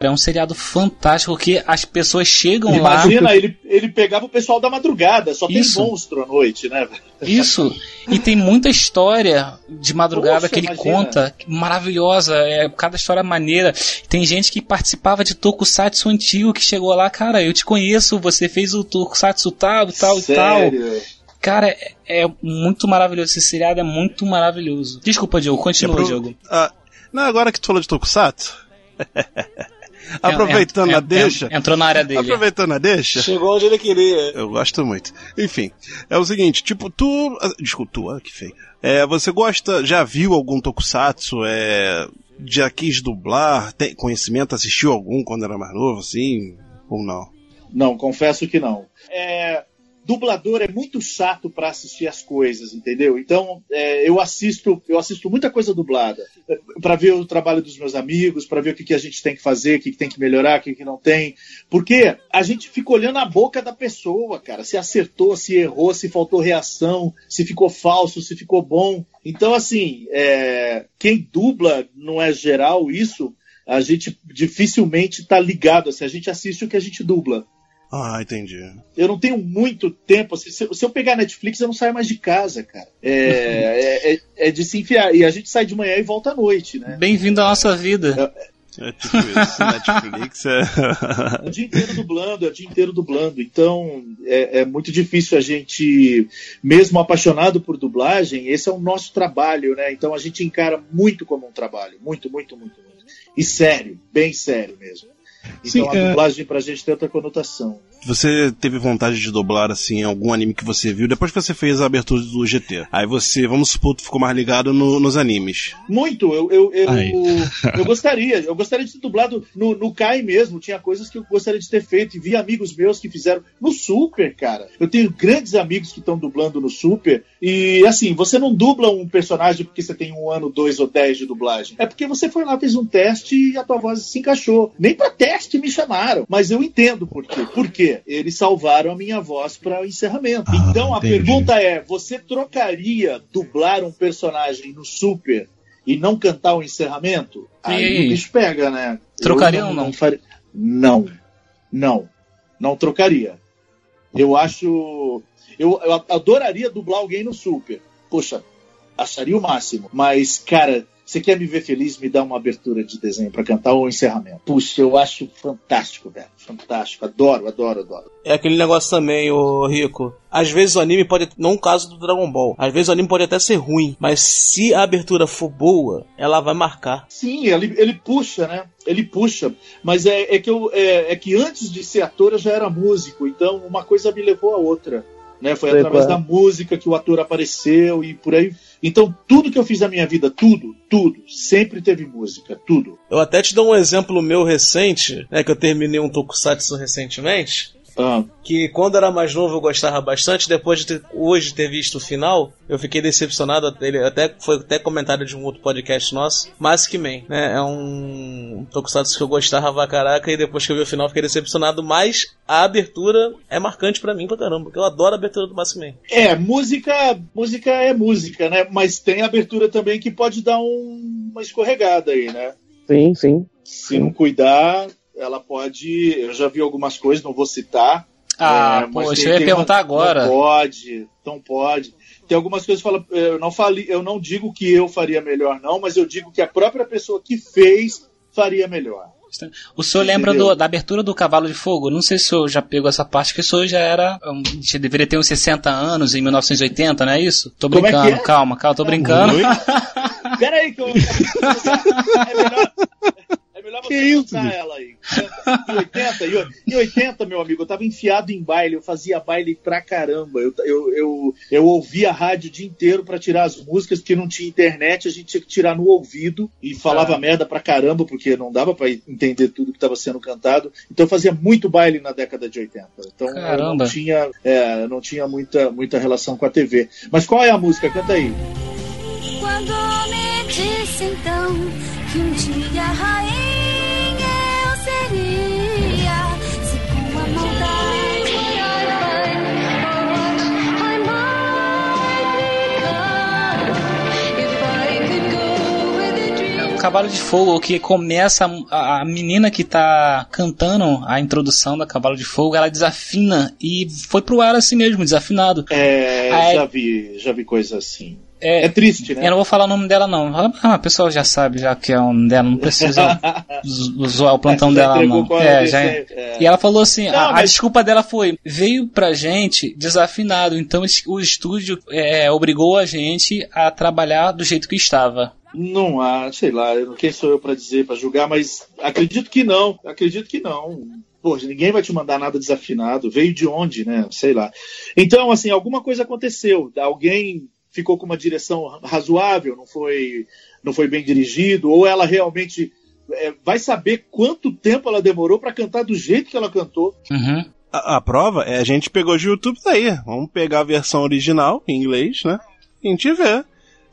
É um seriado fantástico que as pessoas chegam lá. Imagina, ele, ele pegava o pessoal da madrugada, só tem Isso. monstro à noite, né? velho? Isso. E tem muita história de madrugada Poxa, que ele imagina. conta, maravilhosa, é cada história maneira. Tem gente que participava de Tokusatsu antigo que chegou lá, cara, eu te conheço, você fez o Tokusatsu tal, tal e tal. Sério. Cara, é, é muito maravilhoso esse seriado, é muito maravilhoso. Desculpa, Diogo, continua, É pro- Diogo. Ah, não, agora que tu falou de Tokusatsu. Aproveitando É, é, a é, deixa. Entrou na área dele. Aproveitando a deixa. Chegou onde ele queria. Eu gosto muito. Enfim, é o seguinte, tipo, tu. Desculpa, tu, ah, que feio. É, você gosta, já viu algum tokusatsu? É, já quis dublar? Tem conhecimento? Assistiu algum quando era mais novo, assim? Ou não? Não, confesso que não. É, dublador é muito chato para assistir as coisas, entendeu? Então é, eu assisto, eu assisto muita coisa dublada para ver o trabalho dos meus amigos, para ver o que, que a gente tem que fazer, o que, que tem que melhorar, o que, que não tem, porque a gente fica olhando a boca da pessoa, cara, se acertou, se errou, se faltou reação, se ficou falso, se ficou bom. Então assim, é, quem dubla não é geral isso. A gente dificilmente está ligado, assim, a gente assiste o que a gente dubla. Ah, entendi. Eu não tenho muito tempo. Assim, se, se eu pegar Netflix, eu não saio mais de casa, cara. É, é, é- é de se enfiar. E a gente sai de manhã e volta à noite, né? Bem-vindo à nossa vida. É tipo isso, Netflix é. É o dia inteiro dublando, é o dia inteiro dublando. Então é, é muito difícil a gente, mesmo apaixonado por dublagem, esse é o nosso trabalho, né? Então a gente encara muito como um trabalho. Muito, muito, muito, muito. E sério, bem sério mesmo. Então Sim, a é- dublagem pra gente tem outra conotação. Você teve vontade de dublar, assim, algum anime que você viu depois que você fez a abertura do GT? Aí você, vamos supor, tu ficou mais ligado no- nos animes. Muito, eu, eu, eu, Aí. eu gostaria. Eu gostaria de ter dublado no, no Kai mesmo. Tinha coisas que eu gostaria de ter feito. E vi amigos meus que fizeram no Super, cara. Eu tenho grandes amigos que estão dublando no Super. E assim, você não dubla um personagem porque você tem um ano, dois ou dez de dublagem. É porque você foi lá, fez um teste e a tua voz se encaixou. Nem pra teste me chamaram. Mas eu entendo por quê. Por quê? Eles salvaram a minha voz para o encerramento. Ah, então a entendi. pergunta é: você trocaria dublar um personagem no Super e não cantar o encerramento? E Aí o bicho pega, né? Trocaria ou não? faria- Não. Não. Não trocaria. Eu acho. Eu, eu adoraria dublar alguém no Super. Poxa, acharia o máximo. Mas, cara, você quer me ver feliz? Me dá uma abertura de desenho pra cantar ou um encerramento. Puxa, eu acho fantástico, velho. Fantástico. Adoro, adoro, adoro. É aquele negócio também, ô Rico. Às vezes o anime pode. Não o caso do Dragon Ball. Às vezes o anime pode até ser ruim. Mas se a abertura for boa, ela vai marcar. Sim, ele, ele puxa, né? Ele puxa. Mas é, é que eu, é, é que antes de ser ator eu já era músico. Então uma coisa me levou a outra. Né? Foi Sei através qual da música que o ator apareceu e por aí. Então tudo que eu fiz na minha vida, tudo, tudo, sempre teve música, tudo. Eu até te dou um exemplo meu recente, né? Que eu terminei um Tokusatsu recentemente. Ah, Que quando era mais novo eu gostava bastante, depois de ter- hoje ter visto o final, eu fiquei decepcionado. Ele até foi até comentário de um outro podcast nosso. Mask Man, né? É um Tokusatsu que eu gostava pra caraca e depois que eu vi o final eu fiquei decepcionado, mas a abertura é marcante pra mim pra caramba, porque eu adoro a abertura do Mask Man. É, música, música é música, né? Mas tem abertura também que pode dar um- uma escorregada aí, né? Sim, sim. Se não cuidar, ela pode. Eu já vi algumas coisas, não vou citar. Ah, É, tem- eu ia perguntar uma- agora. Não pode, não pode. Tem algumas coisas que fala, eu não falei, eu não digo que eu faria melhor, não, mas eu digo que a própria pessoa que fez faria melhor. O senhor lembra do- da abertura do Cavalo de Fogo? Não sei se o senhor já pegou essa parte, que o senhor já era. um, deveria ter uns 60 anos em 1980, não é isso? Tô é brincando, é? calma, calma, tô brincando. Oi? Pera aí que eu. É melhor. Melhor você Que isso, ela aí. Em 80, em o- em 80, meu amigo, eu tava enfiado em baile, eu fazia baile pra caramba. Eu, eu, eu, eu ouvia a rádio o dia inteiro pra tirar as músicas, porque não tinha internet, a gente tinha que tirar no ouvido e falava Ah. merda pra caramba, porque não dava pra entender tudo que tava sendo cantado. Então eu fazia muito baile na década de 80. Então eu Caramba. não tinha, é, não tinha muita, muita relação com a TV. Mas qual é a música? Canta aí. Quando me disse então que um dia eu a Cavalo de Fogo, que começa a, a menina que tá cantando a introdução da Cavalo de Fogo, ela desafina e foi pro ar assim mesmo, desafinado. É, Aí- já vi, já vi coisa assim. É, É triste, né? Eu não vou falar o nome dela, não. Ah, o pessoal já sabe, já que é o nome dela, não precisa zo- zoar o plantão É, dela, não. É, é já desse- é. E ela falou assim: Não, a, a mas- desculpa dela foi: veio pra gente desafinado, então o estúdio é, obrigou a gente a trabalhar do jeito que estava. Não há, sei lá, eu- quem sou eu pra dizer, pra julgar, mas acredito que não, acredito que não. Poxa, ninguém vai te mandar nada desafinado. Veio de onde, né? Sei lá. Então, assim, alguma coisa aconteceu. Alguém ficou com uma direção razoável, não foi, não foi bem dirigido, ou ela realmente é, vai saber quanto tempo ela demorou pra cantar do jeito que ela cantou. Uhum. A, a prova é a gente pegou de YouTube daí. Vamos pegar a versão original, em inglês, né? E a gente vê.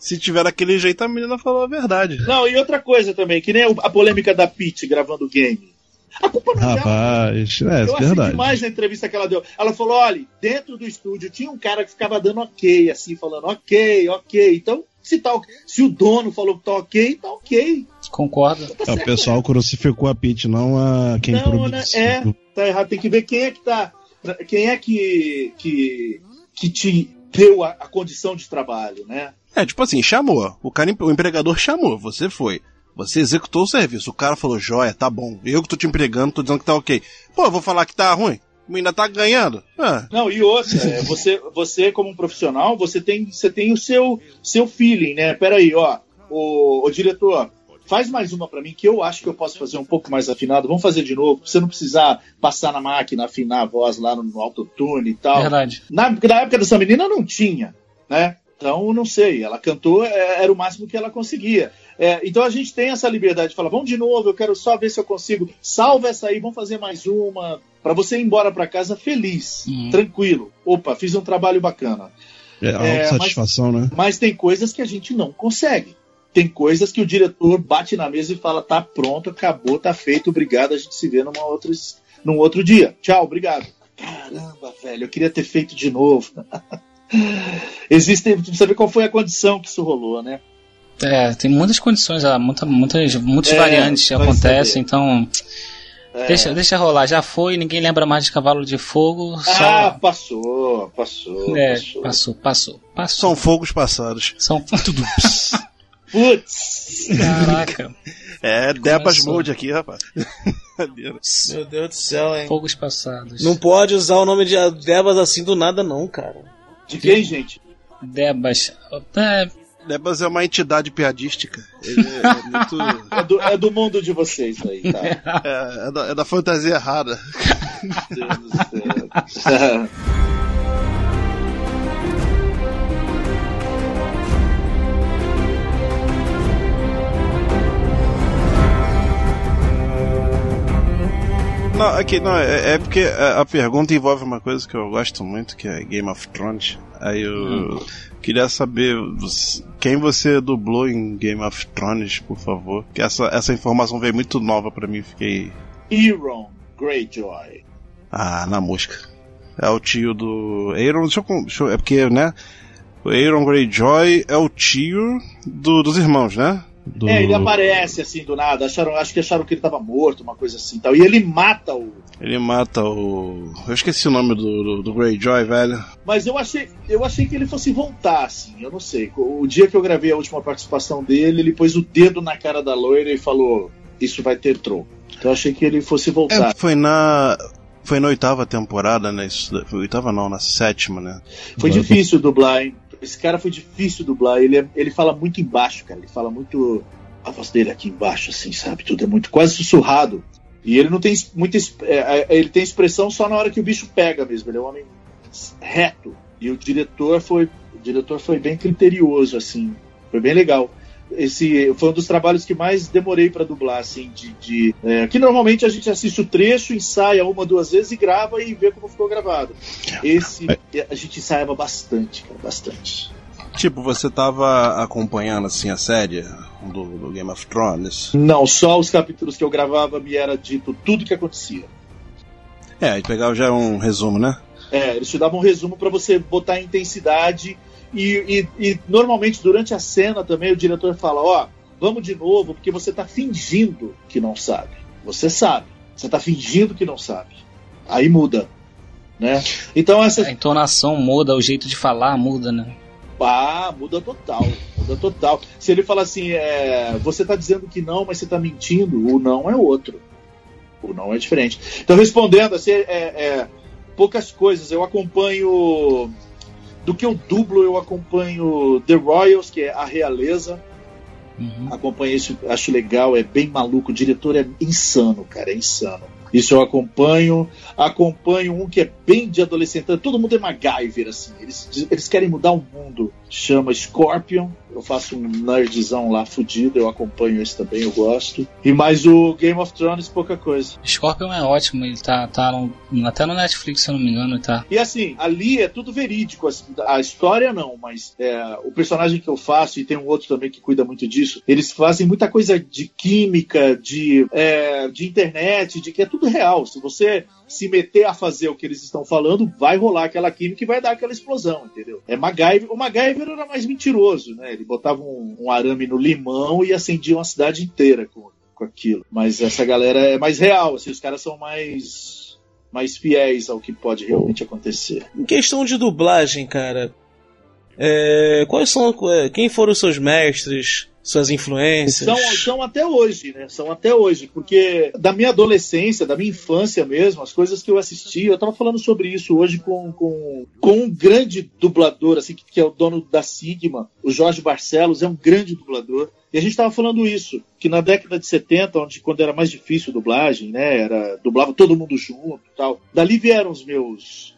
Se tiver daquele jeito, a menina falou a verdade. Não, e outra coisa também, que nem a polêmica da Pete gravando o game. A culpa não é dela. Rapaz, é, Eu achei verdade. demais na entrevista que ela deu. Ela falou: olha, dentro do estúdio tinha um cara que ficava dando ok, assim, falando ok, ok. Então, se, tá, se o dono falou que tá ok, tá ok. Concordo. Tá É, o pessoal crucificou a Pete, não a quem Não, né? produziu. É, tá errado. Tem que ver quem é que tá. Quem é que, que, que te deu a, a condição de trabalho, né? É, tipo assim, chamou. O cara, o empregador chamou, você foi. Você executou o serviço. O cara falou, joia, tá bom. Eu que tô te empregando, tô dizendo que tá ok. Pô, eu vou falar que tá ruim? Ainda tá ganhando? Ah, Não, e outra, é, você, você como um profissional, você tem, você tem o seu, seu feeling, né? Peraí, ó, o, o diretor, faz mais uma pra mim que eu acho que eu posso fazer um pouco mais afinado. Vamos fazer de novo, pra você não precisar passar na máquina, afinar a voz lá no, no autotune e tal. Verdade. Na, na época dessa menina não tinha, né? Então, não sei, ela cantou, é, era o máximo que ela conseguia. É, então a gente tem essa liberdade de falar, vamos de novo, eu quero só ver se eu consigo. Salva essa aí, vamos fazer mais uma. Pra você ir embora pra casa feliz, Uhum. tranquilo. Opa, fiz um trabalho bacana. É, É, autossatisfação, né? Mas tem coisas que a gente não consegue. Tem coisas que o diretor bate na mesa e fala: tá pronto, acabou, tá feito, obrigado, a gente se vê numa outra, num outro dia. Tchau, obrigado. Caramba, velho, eu queria ter feito de novo. Existem, precisa ver qual foi a condição que isso rolou, né? É, tem muitas condições, ah, muita, muitas, muitas É, variantes acontecem, saber. então. É. Deixa, deixa rolar, já foi, ninguém lembra mais de Cavalo de Fogo. Ah, Só. passou, passou. é, passou. passou, passou, passou. são fogos passados. São tudo. Putz! Caraca. É, Debas. Mode aqui, rapaz. Meu Deus do céu, hein? Fogos passados. Não pode usar o nome de Debas assim do nada, não, cara. De quem, gente? Debas. É, Debas é uma entidade piadística. Ele é, é muito. É do, é do mundo de vocês aí, tá? É, é da, é da fantasia errada. Meu Deus do céu. Não, aqui, não, é, é porque a, a pergunta envolve uma coisa que eu gosto muito, que é Game of Thrones. Aí eu queria saber quem você dublou em Game of Thrones, por favor. Que essa, essa informação veio muito nova pra mim, fiquei. Euron Greyjoy. Ah, na mosca. É o tio do. Aaron, deixa eu, deixa eu- É porque, né? O Aaron Greyjoy é o tio do- dos irmãos, né? Do... É, ele aparece assim do nada. Acharam, acho que acharam que ele tava morto, uma coisa assim tal. E ele mata o. Ele mata o. Eu esqueci o nome do, do, do Greyjoy, velho. Mas eu achei, eu achei que ele fosse voltar, assim. Eu não sei. O dia que eu gravei a última participação dele, ele pôs o dedo na cara da loira e falou: Isso vai ter troco. Então eu achei que ele fosse voltar. É, foi na. Foi na oitava temporada, né? Isso, oitava não, na sétima, né? Foi difícil dublar, hein? Esse cara foi difícil dublar. Ele, é- ele fala muito embaixo, cara. Ele fala muito. A voz dele aqui embaixo, assim, sabe? Tudo é muito quase sussurrado. E ele não tem muita. es- é, é, ele tem expressão só na hora que o bicho pega mesmo. Ele é um homem reto. E o diretor foi. O diretor foi bem criterioso, assim. Foi bem legal. Esse foi um dos trabalhos que mais demorei para dublar, assim, de, de é, que normalmente a gente assiste o trecho, ensaia uma, duas vezes e grava e vê como ficou gravado. Esse a gente ensaiava bastante, cara, bastante. Tipo, você tava acompanhando assim a série do, do Game of Thrones? Não, só os capítulos que eu gravava me era dito tudo que acontecia. É, aí pegava já um resumo, né? É, eles te davam um resumo para você botar intensidade e, e- e normalmente durante a cena também o diretor fala, ó, vamos de novo, porque você tá fingindo que não sabe. Você sabe. Você tá fingindo que não sabe. Aí muda. Né? Então essa A entonação muda, o jeito de falar muda, né? Ah, muda total. Muda total. Se ele fala assim, é, você tá dizendo que não, mas você tá mentindo, o não é outro. O não é diferente. Então, respondendo, assim, é, é, poucas coisas. Eu acompanho. Do que eu dublo, eu acompanho The Royals, que é a realeza. Acompanho isso, acho legal, é bem maluco. O diretor é insano, cara, é insano. Isso eu acompanho. Acompanho um que é bem de adolescente. Todo mundo é MacGyver, assim. Eles, eles querem mudar o mundo. Chama Scorpion. Eu faço um nerdzão lá fudido. Eu acompanho esse também, eu gosto. E mais o Game of Thrones, pouca coisa. Scorpion é ótimo, ele tá, tá no- até no Netflix, se eu não me engano, tá. E assim, ali é tudo verídico. A história não, mas é, o personagem que eu faço, e tem um outro também que cuida muito disso, eles fazem muita coisa de química, de, é, de internet, de que é tudo real. Se você se meter a fazer o que eles estão falando, vai rolar aquela química e vai dar aquela explosão, entendeu? É MacGyver. O MacGyver era mais mentiroso, né? Ele botava um, um arame no limão e acendia uma cidade inteira com, com aquilo. Mas essa galera é mais real, assim, os caras são mais mais fiéis ao que pode realmente acontecer. Em questão de dublagem, cara, é, quais são. é, Quem foram os seus mestres, suas influências? São, são até hoje, né? São até hoje, porque da minha adolescência, da minha infância mesmo, as coisas que eu assisti, eu tava falando sobre isso hoje com, com, com um grande dublador, assim, que, que é o dono da Sigma, o Jorge Barcelos, é um grande dublador. E a gente tava falando isso, que na década de 70, onde quando era mais difícil dublagem, né? Era, dublava todo mundo junto tal. Dali vieram os meus.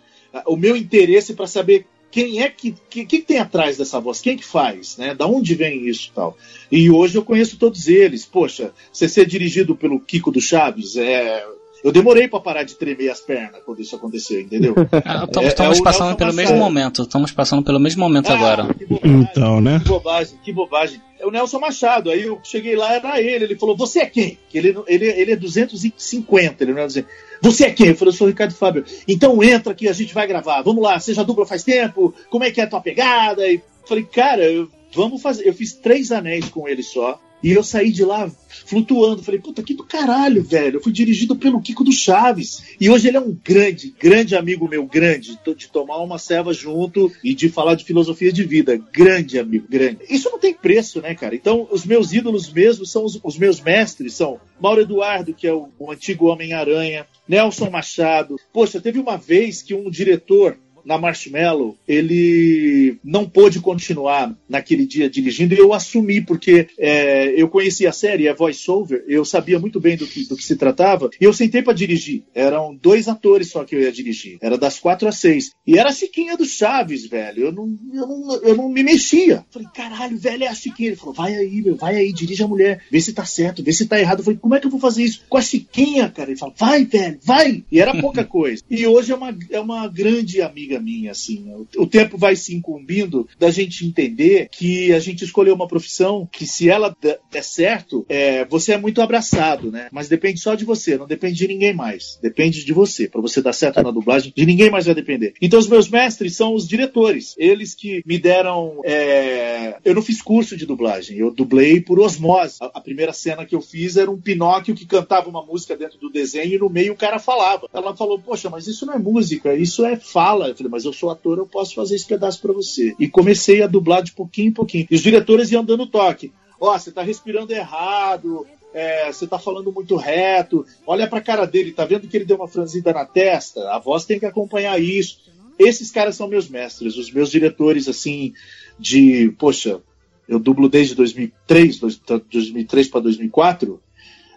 O meu interesse para saber quem é que, que, que tem atrás dessa voz, quem que faz, né? Da onde vem isso tal. E hoje eu conheço todos eles. Poxa, você ser dirigido pelo Kiko do Chaves, é. Eu demorei para parar de tremer as pernas quando isso aconteceu, entendeu? Ah, Estamos, É- estamos é o passando pelo mesmo momento. Estamos passando pelo mesmo momento agora. Então, né? Que bobagem, que bobagem. É o Nelson Machado. Aí eu cheguei lá, era ele. Ele falou: Você é quem? Que ele, ele, ele é 250, ele não é 200. Você é quem? Eu falei: Eu sou o Ricardo Fábio. Então entra que a gente vai gravar. Vamos lá, você já dubla faz tempo? Como é que é a tua pegada? E falei: Cara, eu- vamos fazer. Eu fiz três anéis com ele só. E eu saí de lá flutuando. Falei, puta, que do caralho, velho. Eu fui dirigido pelo Kiko do Chaves. E hoje ele é um grande, grande amigo meu, grande, de- tomar uma ceva junto e de falar de filosofia de vida. Grande amigo, grande. Isso não tem preço, né, cara? Então, os meus ídolos mesmo são os, os meus mestres, são Mauro Eduardo, que é o, o antigo Homem-Aranha, Nelson Machado. Poxa, teve uma vez que um diretor na Marshmallow, ele não pôde continuar naquele dia dirigindo e eu assumi, porque é, eu conhecia a série, é voice-over, eu sabia muito bem do que, do que se tratava, e eu sentei para dirigir. Eram dois atores só que eu ia dirigir. Era das quatro às seis. E era a Chiquinha do Chaves, velho. Eu não, eu não, eu não me mexia. Falei, caralho, velho, é a Chiquinha. Ele falou, vai aí, meu, vai aí, dirige a mulher, vê se tá certo, vê se tá errado. Eu falei, como é que eu vou fazer isso? Com a Chiquinha, cara. Ele falou, vai, velho, vai. E era pouca coisa. E hoje é uma, é uma grande amiga minha, assim. O, o tempo vai se incumbindo da gente entender que a gente escolheu uma profissão que, se ela der certo, é, você é muito abraçado, né? Mas depende só de você, não depende de ninguém mais. Depende de você. Pra você dar certo na dublagem, de ninguém mais vai depender. Então, os meus mestres são os diretores. Eles que me deram. é, Eu não fiz curso de dublagem, eu dublei por osmose. A, a primeira cena que eu fiz era um Pinóquio que cantava uma música dentro do desenho e no meio o cara falava. Ela falou: Poxa, mas isso não é música, isso é fala. Eu falei: Mas eu sou ator, eu posso fazer esse pedaço pra você. E comecei a dublar de pouquinho em pouquinho. E os diretores iam dando toque. Ó, você tá respirando errado, é, você tá falando muito reto, olha pra cara dele, tá vendo que ele deu uma franzida na testa? A voz tem que acompanhar isso. Esses caras são meus mestres, os meus diretores, assim, de, poxa, eu dublo desde 2003, dois- 2003 para 2004,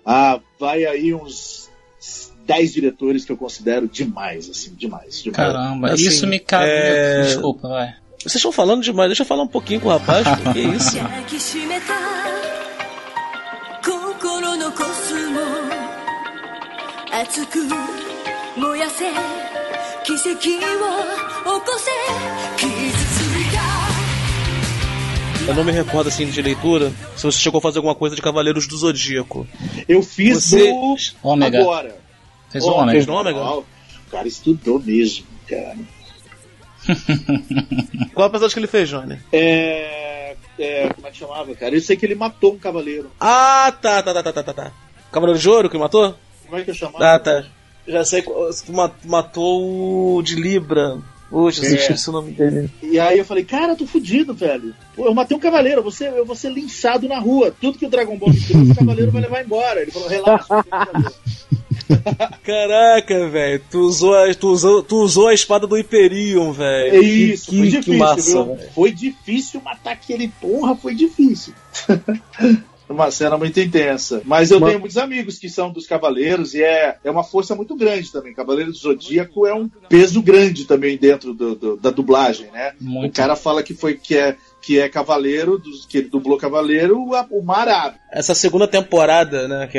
ah, vai aí uns 10 diretores que eu considero demais, assim, demais. demais. Caramba, Assim, isso me cabe. é- Desculpa, vai. Vocês estão falando demais, deixa eu falar um pouquinho com o rapaz, pô, que isso? 抱きしめた心のコスモ熱く燃やせ奇跡を起こせ傷ついた Eu não me recordo assim de leitura se você chegou a fazer alguma coisa de Cavaleiros do Zodíaco. Eu fiz Você- no Ômega. agora. Fez o Ômega. Fez? O cara estudou mesmo, cara. Qual a pesagem que ele fez, Johnny? É, é, como é que chamava, cara? Eu sei que ele matou um cavaleiro. Ah, tá, tá, tá, tá, tá, tá, tá. Cavaleiro de Ouro que matou? Como é que eu chamava? Ah, tá. Já sei, ma- matou o de Libra. Hoje, eu É. esqueci o nome dele. E aí eu falei, cara, eu tô fudido, velho. Pô, eu matei um cavaleiro, eu vou ser, eu vou ser linchado na rua. Tudo que o Dragon Ball me trouxe, o cavaleiro vai levar embora. Ele falou, relaxa. Caraca, velho, tu usou, a, tu, usou, tu usou a espada do Hyperion, velho. É isso, que, foi que- difícil, que massa. Foi difícil matar aquele porra, foi difícil. Uma cena muito intensa. Mas eu Uma- tenho muitos amigos que são dos Cavaleiros e é, é uma força muito grande também. Cavaleiro do Zodíaco é um peso grande também dentro do- do- da dublagem, né? Muito. O cara fala que foi que é, que é Cavaleiro, dos, que ele dublou Cavaleiro, o, o Marab. Essa segunda temporada, né, que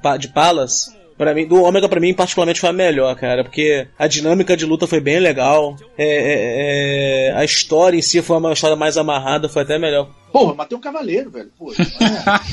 Pa- de Palas, Pra mim, do Ômega pra mim particularmente foi a melhor, cara, porque a dinâmica de luta foi bem legal, é, é, é, a história em si foi uma história mais amarrada, foi até melhor. Porra, matei um cavaleiro, velho.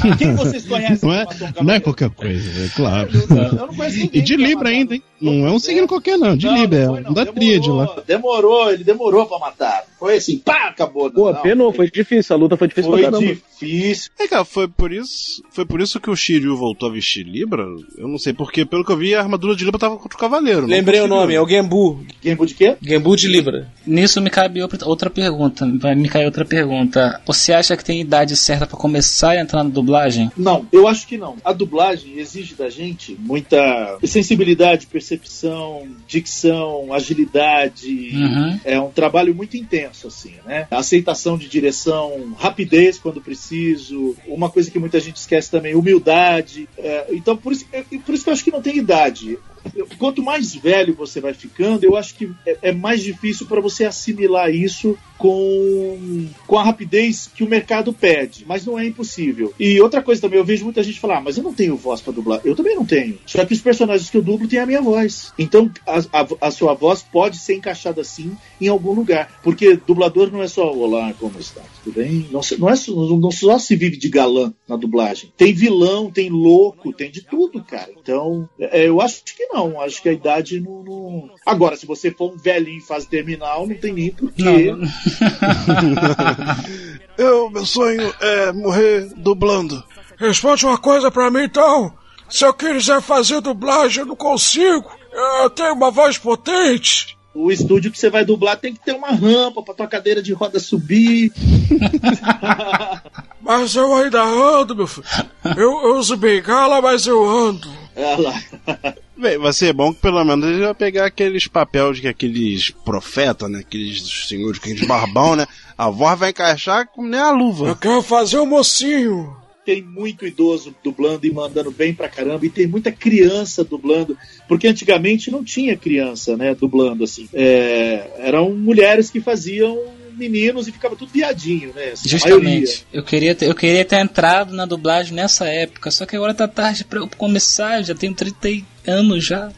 É? Quem vocês conhecem Não que é, matou um não é qualquer coisa, é claro. Eu não conheço ninguém. E de Libra ainda, hein? Não é um signo qualquer, não. De Não, Libra, é não um não. da tríade lá. Demorou, ele demorou pra matar. Foi assim, pá, acabou. Pô, Não, penou, foi difícil, a luta foi difícil Foi pra caramba. difícil. É, cara, foi por isso, foi por isso que o Shiryu voltou a vestir Libra? Eu não sei, porque pelo que eu vi, a armadura de Libra tava contra o cavaleiro. Lembrei o nome, é o Genbu. Genbu de quê? Genbu de Libra. Nisso me cabe outra- outra pergunta. Vai me cair outra pergunta. Você acha que tem idade certa pra começar a entrar na dublagem? Não, eu acho que não. A dublagem exige da gente muita sensibilidade, percepção, dicção, agilidade. Uhum. É um trabalho muito intenso, assim, né? Aceitação de direção, rapidez quando preciso. Uma coisa que muita gente esquece também, humildade. É, então, por isso, é- por isso que eu acho que não tem idade. Quanto mais velho você vai ficando, eu acho que é, é mais difícil para você assimilar isso com, com a rapidez que o mercado pede. Mas não é impossível. E outra coisa também, eu vejo muita gente falar, ah, mas eu não tenho voz para dublar. Eu também não tenho. Só que os personagens que eu dublo têm a minha voz. Então a, a- a sua voz pode ser encaixada assim em algum lugar. Porque dublador não é só olá, como está? Tudo bem? Não, não é não, não só se vive de galã na dublagem. Tem vilão, tem louco, tem de tudo, cara. Então, é, eu acho que não. Acho que a idade não. não- Agora, se você for um velhinho em fase terminal, não tem nem porquê. Não. Eu, meu sonho é morrer dublando. Responde uma coisa pra mim então. Se eu quiser fazer dublagem, eu não consigo. Eu tenho uma voz potente. O estúdio que você vai dublar tem que ter uma rampa pra tua cadeira de roda subir. Mas eu ainda ando, meu filho. Eu, eu uso bengala, mas eu ando. É lá. Bem, vai ser bom que pelo menos ele vai pegar aqueles papéis que aqueles profetas, né? Aqueles senhores, aqueles barbão, né? A voz vai encaixar como nem a luva. Eu quero fazer o mocinho. Tem muito idoso dublando e mandando bem pra caramba, e tem muita criança dublando, porque antigamente não tinha criança, né, dublando assim. É, eram mulheres que faziam meninos e ficava tudo piadinho, né? assim. Justamente. Eu queria, ter, eu queria ter entrado na dublagem nessa época, só que agora tá tarde pra eu começar, já tenho 30 anos já.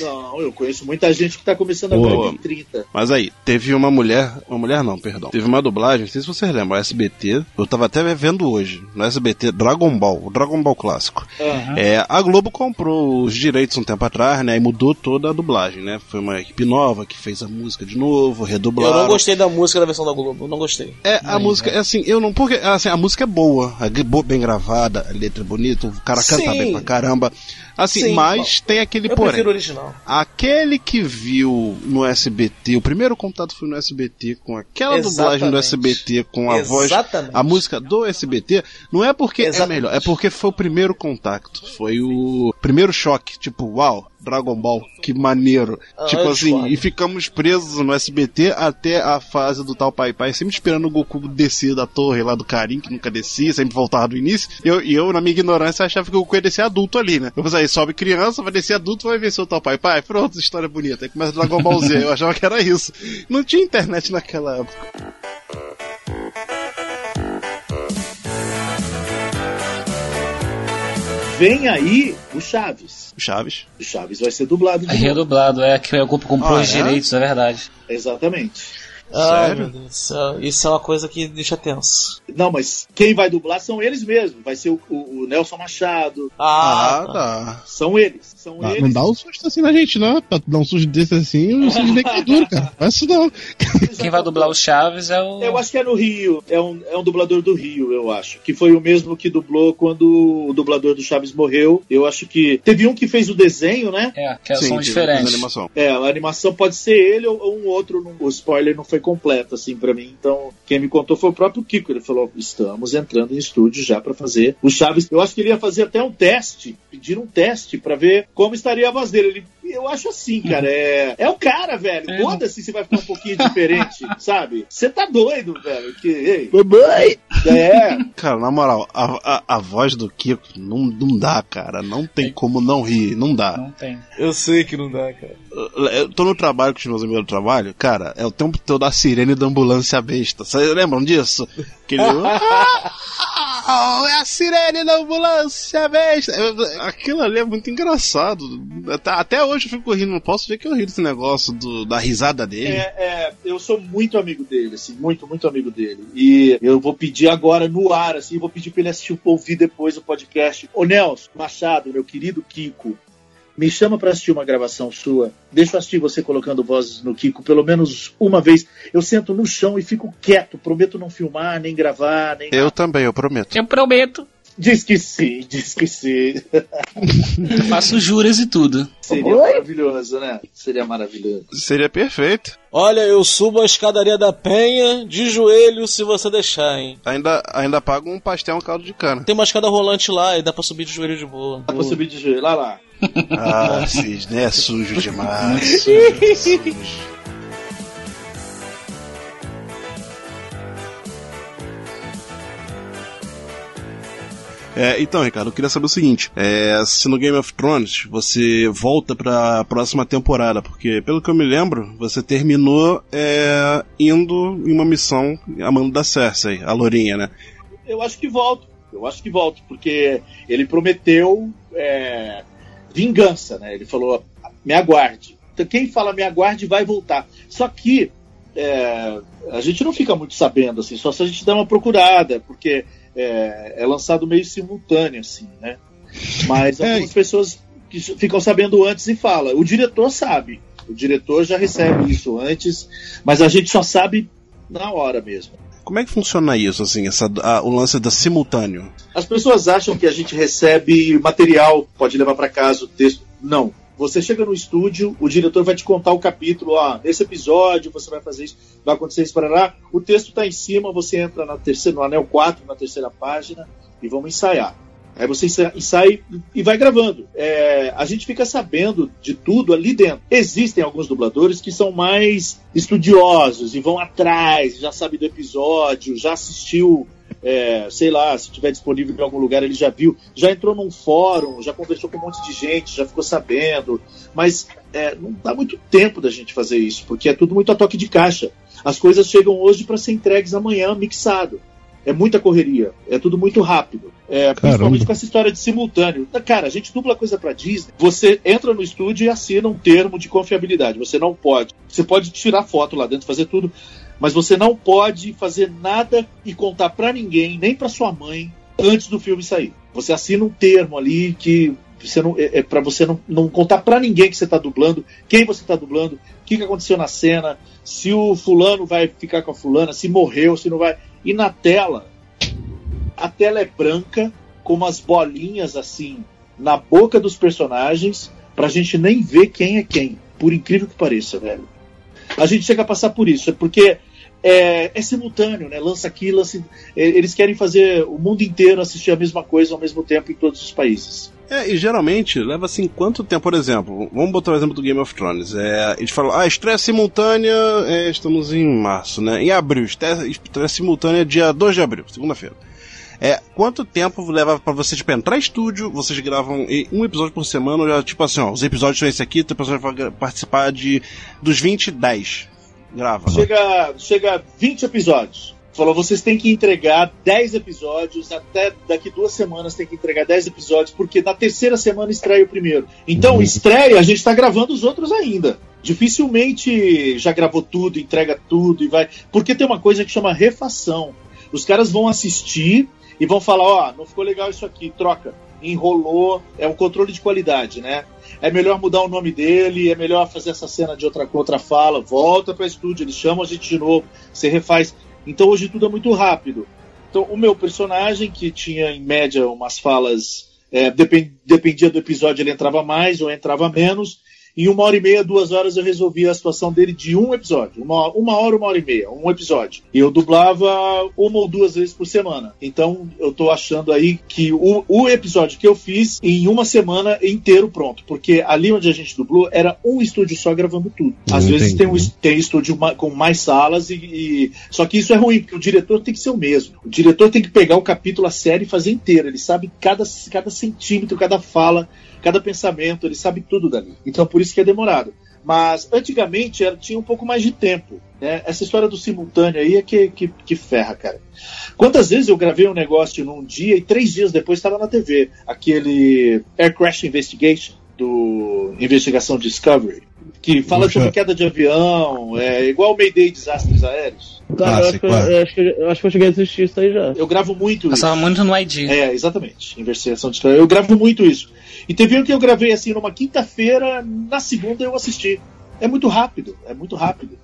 Não, eu conheço muita gente que tá começando Boa. agora com 30. Mas aí, teve uma mulher, uma mulher não, perdão. Teve uma dublagem, não sei se vocês lembram, SBT, eu tava até vendo hoje, no SBT Dragon Ball, o Dragon Ball clássico. Aham. É, a Globo comprou os direitos um tempo atrás, né, e mudou toda a dublagem, né? Foi uma equipe nova que fez a música de novo, Eu redublaram. não gostei da música da versão da Globo, não gostei. É, a música, é assim, eu não. Porque, assim, a música é boa, é bo- bem gravada, a letra é bonita, o cara canta Sim. bem pra caramba. Assim, Sim, mas tem aquele Eu porém. prefiro o original. Aquele que viu no SBT, o primeiro contato foi no SBT com aquela dublagem do Exatamente. SBT com a voz, Exatamente. a música do SBT, não é porque é Exatamente. melhor, é porque foi o primeiro contato, foi o primeiro choque, tipo, uau, Dragon Ball, que maneiro. Ah, tipo eu assim, e ficamos presos no SBT até a fase do tal Pai Pai, sempre esperando o Goku descer da torre lá do Karim, que nunca descia, sempre voltava do início. E eu, eu, na minha ignorância, achava que o Goku ia descer adulto ali, né? Eu pensei, aí sobe criança, vai descer adulto, vai vencer o tal Pai Pai. Pronto, história bonita. Aí começa Dragon Ball Z, eu achava que era isso. Não tinha internet naquela época. Vem aí o Chaves. O Chaves. O Chaves vai ser dublado de É novo. redublado, é que o grupo comprou Ah, os é? direitos, é verdade. Exatamente. Ai, Sério? meu Deus do céu. Isso é uma coisa que deixa tenso. Não, mas quem vai dublar são eles mesmos. Vai ser o, o- o Nelson Machado. Ah, tá. São eles. São Ah, eles. não dá um susto assim na gente, não. Pra dar um susto desse assim, o Sidney que é duro, cara. Faz isso não. Quem vai dublar o Chaves é o. Eu acho que é no Rio. É um, é um dublador do Rio, eu acho. Que foi o mesmo que dublou quando o dublador do Chaves morreu. Eu acho que. Teve um que fez o desenho, né? É, que Sim, são diferentes. É, a animação pode ser ele ou, ou um outro. o spoiler não foi completo, assim, pra mim. Então, quem me contou foi o próprio Kiko. Ele falou: estamos entrando em estúdio já pra fazer o Chaves. Eu acho que ele ia fazer até um teste, pedir um teste pra ver como estaria a voz dele. Ele, eu acho assim, cara. É, é o cara, velho. É. Foda-se se vai ficar um pouquinho diferente, sabe? Você tá doido, velho. Que, ei, Mamãe! é, Cara, na moral, a, a, a voz do Kiko não, não dá, cara. Não tem como não rir, não dá. Não tem. Eu sei que não dá, cara. Eu- tô no trabalho com os meus amigos do trabalho, cara, é o tempo todo a sirene da ambulância besta. Vocês lembram disso? Aquele. Ah, é a sirene da ambulância besta. Aquilo ali é muito engraçado. Até, hoje eu fico rindo, não posso ver que eu ri desse negócio do- da risada dele. É, é, eu sou muito amigo dele, assim, muito, muito amigo dele. E eu vou pedir agora no ar, assim, vou pedir pra ele assistir, ouvir depois o podcast. Ô Nelson Machado, meu querido Kiko, me chama pra assistir uma gravação sua. Deixa eu assistir você colocando vozes no Kiko pelo menos uma vez. Eu sento no chão e fico quieto, prometo não filmar, nem gravar, nem. Eu também, eu prometo. Eu prometo. Diz que sim, diz que sim. Faço juras e tudo. Seria maravilhoso, né? Seria maravilhoso. Seria perfeito. Olha, eu subo a escadaria da Penha de joelho se você deixar, hein? Ainda, ainda pago um pastel, um caldo de cana. Tem uma escada rolante lá e dá pra subir de joelho de boa. Dá pra subir de joelho. Lá, lá. Ah, Cisne, é sujo demais. sujo, sujo. É, então, Ricardo, eu queria saber o seguinte: é, se no Game of Thrones você volta pra próxima temporada, porque pelo que eu me lembro, você terminou é, indo em uma missão amando da Cersei, a Lourinha, né? Eu acho que volto. Eu acho que volto, porque ele prometeu é, vingança, né? Ele falou, me aguarde. Então, quem fala me aguarde vai voltar. Só que é, a gente não fica muito sabendo, assim, só se a gente dá uma procurada, porque é, é lançado meio simultâneo, assim, né? Mas É. algumas pessoas que ficam sabendo antes e falam. O diretor sabe. O diretor já recebe isso antes, mas a gente só sabe na hora mesmo. Como é que funciona isso, assim, essa, a- o lance da simultâneo? As pessoas acham que a gente recebe material, pode levar para casa o texto. Não. Você chega no estúdio, o diretor vai te contar o capítulo, ó, nesse episódio você vai fazer isso, vai acontecer isso para lá. O texto está em cima, você entra na terceira, no anel 4, na terceira página, e vamos ensaiar. Aí você ensaia e vai gravando. É, a gente fica sabendo de tudo ali dentro. Existem alguns dubladores que são mais estudiosos e vão atrás, já sabe do episódio, já assistiu é, sei lá, se tiver disponível em algum lugar, ele já viu, já entrou num fórum, já conversou com um monte de gente, já ficou sabendo, mas é, não dá muito tempo da gente fazer isso, porque é tudo muito a toque de caixa. As coisas chegam hoje para ser entregues amanhã mixado. É muita correria, é tudo muito rápido. É, principalmente com essa história de simultâneo. Cara, a gente dubla coisa pra Disney. Você entra no estúdio e assina um termo de confiabilidade. Você não pode. Você pode tirar foto lá dentro, fazer tudo, mas você não pode fazer nada e contar pra ninguém, nem pra sua mãe, antes do filme sair. Você assina um termo ali que você não, é, é para você não, não contar pra ninguém que você tá dublando, quem você tá dublando, o que, que aconteceu na cena, se o fulano vai ficar com a fulana, se morreu, se não vai. E na tela, a tela é branca, com umas bolinhas assim na boca dos personagens, pra gente nem ver quem é quem. Por incrível que pareça, velho. A gente chega a passar por isso, é porque é, é simultâneo, né? Lança aqui, lança. é, Eles querem fazer o mundo inteiro assistir a mesma coisa ao mesmo tempo em todos os países. É, e geralmente leva assim quanto tempo, por exemplo, vamos botar o exemplo do Game of Thrones. É, eles falam, ah, estreia simultânea, é, estamos em março, né? Em abril, estreia, estreia simultânea dia 2 de abril, segunda-feira. É, quanto tempo leva pra você, tipo, entrar em estúdio, vocês gravam um episódio por semana, já, tipo assim, ó, os episódios são esse aqui, o pessoal vai participar de dos 20, 10. Grava. Chega, chega a 20 episódios. Falou, vocês têm que entregar 10 episódios, até daqui duas semanas tem que entregar 10 episódios, porque na terceira semana estreia o primeiro. Então, estreia, a gente tá gravando os outros ainda. dificilmente já gravou tudo, entrega tudo e vai. Porque tem uma coisa que chama refação. Os caras vão assistir e vão falar: ó, oh, não ficou legal isso aqui, troca. Enrolou, é um controle de qualidade, né? É melhor mudar o nome dele, é melhor fazer essa cena de outra, outra fala, volta para estúdio, eles chamam a gente de novo, você refaz. Então hoje tudo é muito rápido. Então o meu personagem, que tinha em média umas falas, é, dependia do episódio, ele entrava mais ou entrava menos. Em uma hora e meia, duas horas, eu resolvia a situação dele de um episódio. Uma, uma hora, uma hora e meia, um episódio. E eu dublava uma ou duas vezes por semana. Então, eu tô achando aí que o, o episódio que eu fiz, em uma semana inteiro pronto. Porque ali onde a gente dublou, era um estúdio só gravando tudo. Às vezes tem, um, tem estúdio com mais salas, e, e, só que isso é ruim, porque o diretor tem que ser o mesmo. O diretor tem que pegar o capítulo, a série e fazer inteiro. Ele sabe cada, cada centímetro, cada fala cada pensamento, ele sabe tudo dali. Então por isso que é demorado. Mas antigamente era, tinha um pouco mais de tempo. Né? Essa história do simultâneo aí é que, que, que, ferra, cara. Quantas vezes eu gravei um negócio num dia e três dias depois estava na TV? Aquele Air Crash Investigation do Investigação Discovery, que fala Puxa. sobre queda de avião, é igual o Mayday Desastres Aéreos. Tá, ah, eu, acho que, eu, acho que, eu, acho que, eu cheguei a assistir isso aí já. Eu gravo muito Passava isso. muito no ID. É, exatamente. Investigação Discovery. Eu gravo muito isso. E teve um que eu gravei assim numa quinta-feira, na segunda eu assisti. É muito rápido, é muito rápido.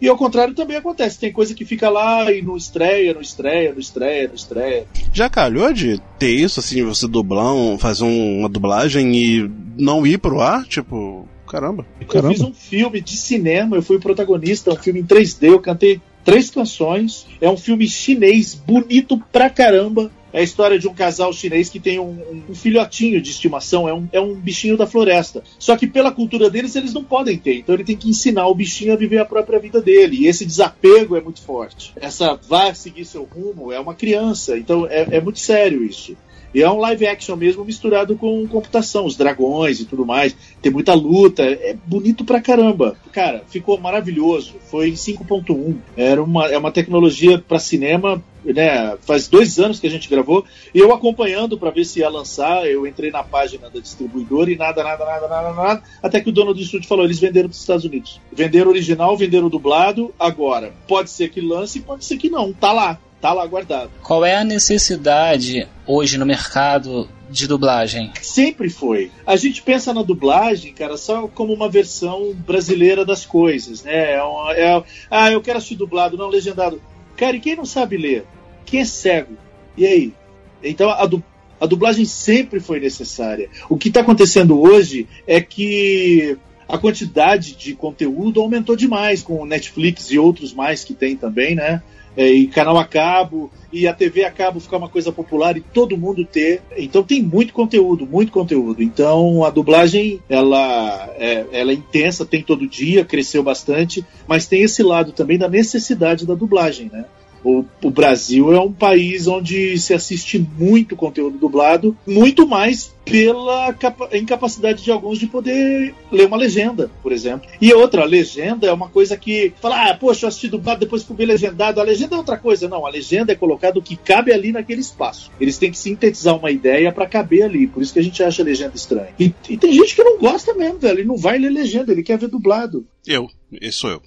E ao contrário também acontece, tem coisa que fica lá e não estreia, não estreia, não estreia, não estreia. Já calhou de ter isso, assim, você dublar, um, fazer um, uma dublagem e não ir pro ar? Tipo, caramba. caramba. Eu fiz um filme de cinema, eu fui o protagonista, um filme em 3D, eu cantei três canções. É um filme chinês, bonito pra caramba. É a história de um casal chinês que tem um, um, filhotinho de estimação, é um, é um bichinho da floresta. Só que pela cultura deles, eles não podem ter. Então ele tem que ensinar o bichinho a viver a própria vida dele. E esse desapego é muito forte. Essa vá seguir seu rumo é uma criança. Então é, é muito sério isso. E é um live action mesmo misturado com computação, os dragões e tudo mais. Tem muita luta, é bonito pra caramba. Cara, ficou maravilhoso. Foi em 5.1. Era uma, é uma tecnologia para cinema né, faz dois anos que a gente gravou, e eu acompanhando para ver se ia lançar, eu entrei na página da distribuidora e nada, nada, nada, nada, nada, até que o dono do estúdio falou, eles venderam para os Estados Unidos. Venderam original, venderam dublado, agora, pode ser que lance, pode ser que não, tá lá tá lá guardado. Qual é a necessidade hoje no mercado de dublagem? Sempre foi. A gente pensa na dublagem, cara, só como uma versão brasileira das coisas, né? É, uma, é ah, eu quero assistir dublado, não legendado. Cara, e quem não sabe ler? Quem é cego? E aí? Então a, du a dublagem sempre foi necessária. O que está acontecendo hoje é que a quantidade de conteúdo aumentou demais com o Netflix e outros mais que tem também, né? É, e canal a cabo, e a TV a cabo ficar uma coisa popular e todo mundo ter. Então tem muito conteúdo, muito conteúdo. Então a dublagem ela é, ela é intensa, tem todo dia, cresceu bastante, mas tem esse lado também da necessidade da dublagem, né? O, o, Brasil é um país onde se assiste muito conteúdo dublado, muito mais pela incapacidade de alguns de poder ler uma legenda, por exemplo. E outra, a legenda é uma coisa que fala, ah, poxa, eu assisti dublado, depois fui legendado. A legenda é outra coisa. Não, a legenda é colocado o que cabe ali naquele espaço. Eles têm que sintetizar uma ideia para caber ali. Por isso que a gente acha a legenda estranha. E, e tem gente que não gosta mesmo, velho. Ele não vai ler legenda, ele quer ver dublado. Eu, sou eu.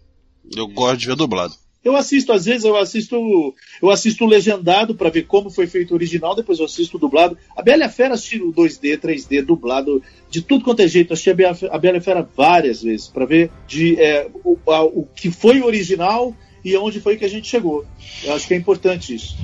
Eu gosto de ver dublado. Eu assisto, às vezes, eu assisto eu assisto legendado para ver como foi feito o original, depois eu assisto dublado. A Bela Fera assisti o 2D, 3D, dublado, de tudo quanto é jeito. Assisti a Bela, a Bela a Fera várias vezes, para ver de, é, o, a, o que foi o original e aonde foi que a gente chegou. Eu acho que é importante isso.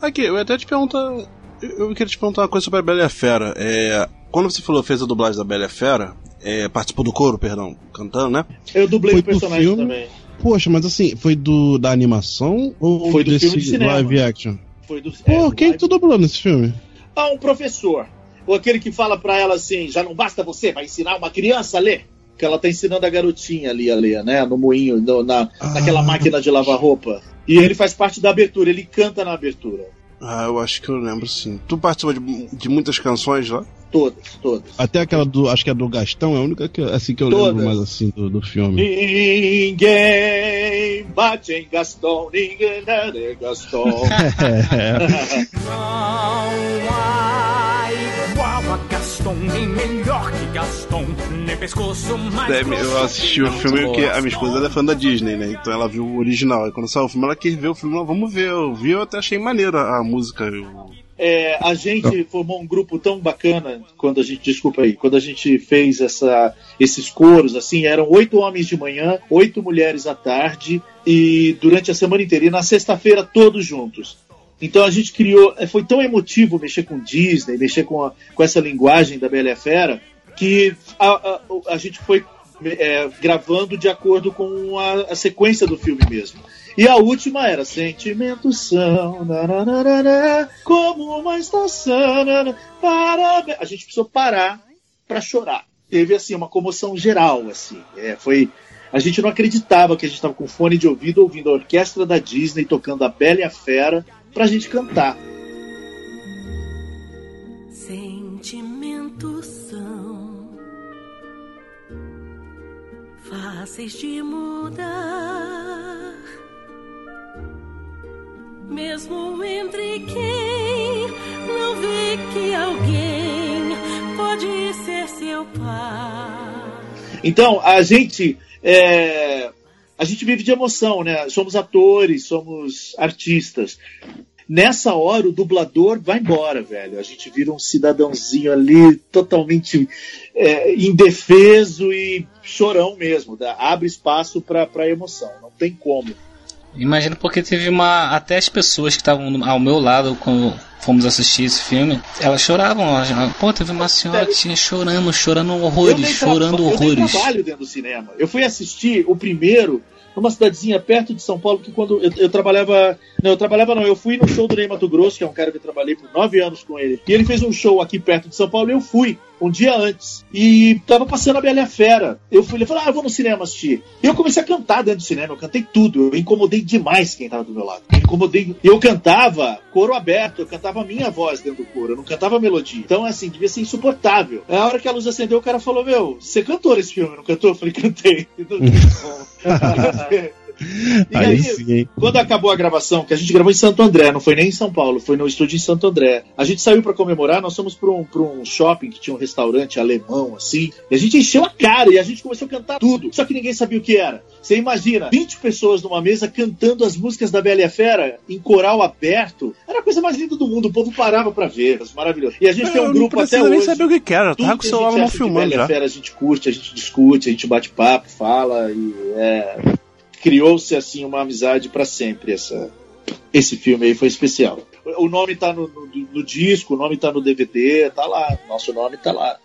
Aqui, eu até te perguntar. Eu queria te perguntar uma coisa sobre a Bela e a Fera. É, quando você falou fez a dublagem da Bela a Fera, é, participou do coro, perdão, cantando, né? Eu dublei o personagem também. Poxa, mas assim, foi do da animação ou foi do desse filme de cinema. live action? Foi do, Pô, é, quem live... tu dublou nesse filme? Ah, um professor. Ou aquele que fala pra ela assim, já não basta você, vai ensinar uma criança a ler. Que ela tá ensinando a garotinha ali a ler, né? No moinho, no, na, ah. naquela máquina de lavar roupa. E ele faz parte da abertura, ele canta na abertura. Ah, eu acho que eu lembro sim. Tu participou de, de muitas canções lá? Todas, todas. Até aquela do. Acho que é do Gastão, é a única que, assim, que eu todas. lembro mais assim do, do filme. Ninguém bate em Gastão, ninguém é Gastão. Não há igual a. Gaston, nem melhor que Gaston, nem pescoço mais É, eu assisti o filme porque a minha esposa ela é fã da Disney, né? Então ela viu o original. E quando saiu o filme, ela quis ver o filme. Ela, Vamos ver. Eu vi, eu até achei maneira a música. Eu... É, a gente formou um grupo tão bacana quando a gente, desculpa aí, quando a gente fez essa, esses coros, assim, eram oito homens de manhã, oito mulheres à tarde e durante a semana inteira. E na sexta-feira todos juntos. Então a gente criou, é, foi tão emotivo mexer com Disney, mexer com, a- com essa linguagem da Bela e a Fera, que a, a- a gente foi é, gravando de acordo com a, a sequência do filme mesmo. E a última era Sentimentos são nananana, como uma estação. parabéns. A gente precisou parar para chorar. Teve assim uma comoção geral assim. É, foi a gente não acreditava que a gente estava com fone de ouvido ouvindo a orquestra da Disney tocando a Bela e a Fera pra gente cantar. Sentimentos são fáceis de mudar, mesmo entre quem não vê que alguém pode ser seu pai. Então, a gente. é, a gente vive de emoção, né? Somos atores, somos artistas. Nessa hora, o dublador vai embora, velho. A gente vira um cidadãozinho ali, totalmente é, indefeso e chorão mesmo. dá- abre espaço pra, pra emoção. Não tem como. Imagino porque teve uma. Até as pessoas que estavam ao meu lado quando fomos assistir esse filme, elas choravam. elas- Pô, teve uma senhora que tinha chorando, chorando Eu horrores, chorando Eu dei horrores. trabalho dentro do cinema. Eu fui assistir o primeiro numa cidadezinha perto de São Paulo, que quando eu, eu trabalhava. Não, eu trabalhava não, eu fui no show do Ney Mato Grosso, que é um cara que eu trabalhei por nove anos com ele. E ele fez um show aqui perto de São Paulo e eu fui. Um dia antes. E tava passando a Bela e a Fera. Eu fui, ele falou, ah, eu vou no cinema assistir. E eu comecei a cantar dentro do cinema, eu cantei tudo. Eu incomodei demais quem tava do meu lado. Eu incomodei. Eu cantava coro aberto, eu cantava a minha voz dentro do coro, eu não cantava a melodia. Então, assim, devia ser insuportável. A hora que a luz acendeu, o cara falou: Meu, você cantou nesse filme, não cantou? Eu falei: Cantei. E Aí aí, sim, quando acabou a gravação, que a gente gravou em Santo André, não foi nem em São Paulo, foi no estúdio em Santo André. A gente saiu pra comemorar, nós fomos pra um, pra um shopping que tinha um restaurante alemão, assim, e a gente encheu a cara e a gente começou a cantar tudo. Só que ninguém sabia o que era. Você imagina, 20 pessoas numa mesa cantando as músicas da Bela e a Fera em coral aberto. Era a coisa mais linda do mundo, o povo parava pra ver, maravilhoso. E a gente tem Eu um não grupo até precisa nem hoje. saber o que que era, eu tava com o a celular gente não filmando Bela e a. Fera, a gente curte, a gente discute, a gente bate papo, fala e é, criou-se assim uma amizade pra sempre essa esse filme aí foi especial. O nome tá no, no- no disco, o nome tá no DVD, tá lá, nosso nome tá lá.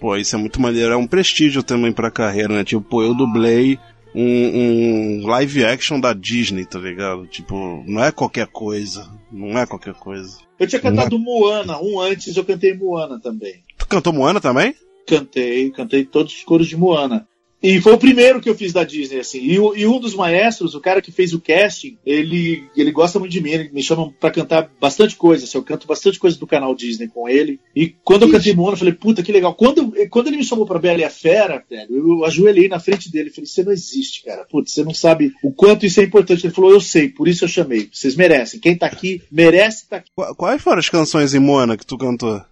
Pô, isso é muito maneiro. É um prestígio também pra carreira, né? Tipo, pô, eu dublei um, um live action da Disney, tá ligado? Tipo, não é qualquer coisa. Não é qualquer coisa. Eu tinha cantado Moana, um antes eu cantei Moana também. Tu cantou Moana também? Cantei, cantei todos os coros de Moana. E foi o primeiro que eu fiz da Disney, assim. E, e um dos maestros, o cara que fez o casting, ele, ele gosta muito de mim, ele me chama pra cantar bastante coisa. Assim, eu canto bastante coisa do canal Disney com ele. E quando eu cantei Moana, eu falei, puta, que legal. Quando, quando ele me chamou pra Bela e a Fera, velho, eu ajoelhei na frente dele e falei, você não existe, cara. Putz, você não sabe o quanto isso é importante. Ele falou, eu sei, por isso eu chamei. Vocês merecem. Quem tá aqui, merece estar aqui. Qu- Quais foram as canções em Moana que tu cantou?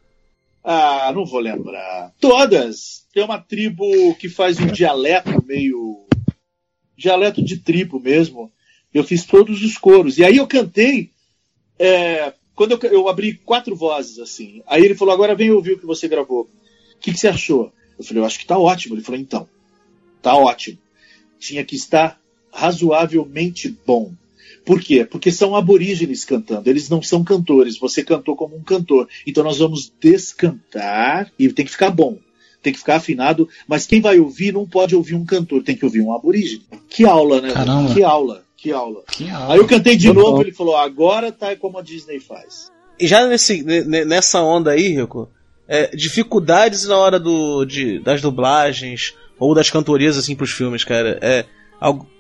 Ah, não vou lembrar. Todas. Tem uma tribo que faz um dialeto meio. dialeto de tribo mesmo. Eu fiz todos os coros. E aí eu cantei. é, quando eu, eu abri quatro vozes, assim. Aí ele falou: agora vem ouvir o que você gravou. O que, que você achou? Eu falei: eu acho que tá ótimo. Ele falou: então. Tá ótimo. Tinha que estar razoavelmente bom. Por quê? Porque são aborígenes cantando, eles não são cantores. Você cantou como um cantor. Então nós vamos descantar e tem que ficar bom. Tem que ficar afinado, mas quem vai ouvir não pode ouvir um cantor, tem que ouvir um aborígene. Que aula, né? Caramba. Que aula, que aula. Que aula. Aí eu cantei de Muito novo, bom. ele falou: agora tá como a Disney faz. E já nesse, ne- ne- nessa onda aí, Rico, é, dificuldades na hora do, de, das dublagens ou das cantorias assim pros filmes, cara. É,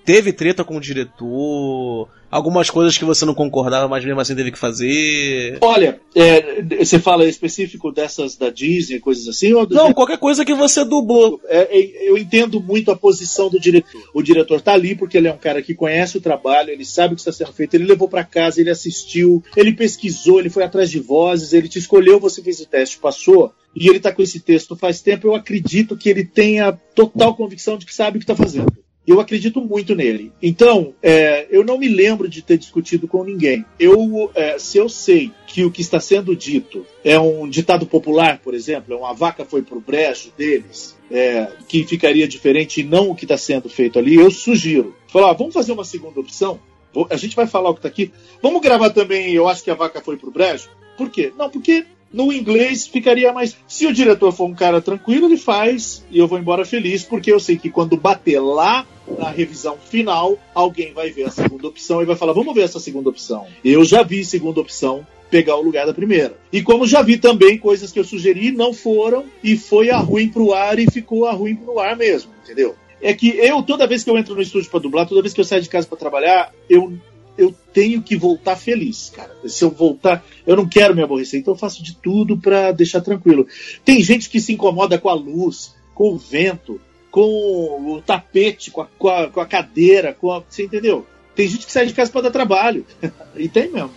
teve treta com o diretor, algumas coisas que você não concordava, mas mesmo assim teve que fazer. Olha, é, você fala específico dessas da Disney, coisas assim? Ou Não, qualquer coisa que você dublou. É, é, eu entendo muito a posição do diretor. O diretor tá ali porque ele é um cara que conhece o trabalho, ele sabe o que está sendo feito, ele levou para casa, ele assistiu, ele pesquisou, ele foi atrás de vozes, ele te escolheu, você fez o teste, passou. e ele está com esse texto faz tempo, eu acredito que ele tenha total convicção de que sabe o que está fazendo. Eu acredito muito nele. Então, é, eu não me lembro de ter discutido com ninguém. Eu, é, se eu sei que o que está sendo dito é um ditado popular, por exemplo, é uma vaca foi pro brejo deles, é, que ficaria diferente e não o que está sendo feito ali, eu sugiro. Falar, ah, vamos fazer uma segunda opção? A gente vai falar o que está aqui. Vamos gravar também, eu acho que a vaca foi pro brejo? Por quê? Não, porque no inglês ficaria mais. Se o diretor for um cara tranquilo, ele faz e eu vou embora feliz, porque eu sei que quando bater lá na revisão final, alguém vai ver a segunda opção e vai falar: vamos ver essa segunda opção. Eu já vi segunda opção pegar o lugar da primeira. E como já vi também coisas que eu sugeri não foram e foi a ruim pro ar e ficou a ruim pro ar mesmo, entendeu? É que eu, toda vez que eu entro no estúdio para dublar, toda vez que eu saio de casa para trabalhar, eu eu tenho que voltar feliz, cara. Se eu voltar, eu não quero me aborrecer, então eu faço de tudo para deixar tranquilo. Tem gente que se incomoda com a luz, com o vento, com o tapete, com a, com a, com a cadeira, com a, você entendeu? Tem gente que sai de casa para dar trabalho. e tem mesmo.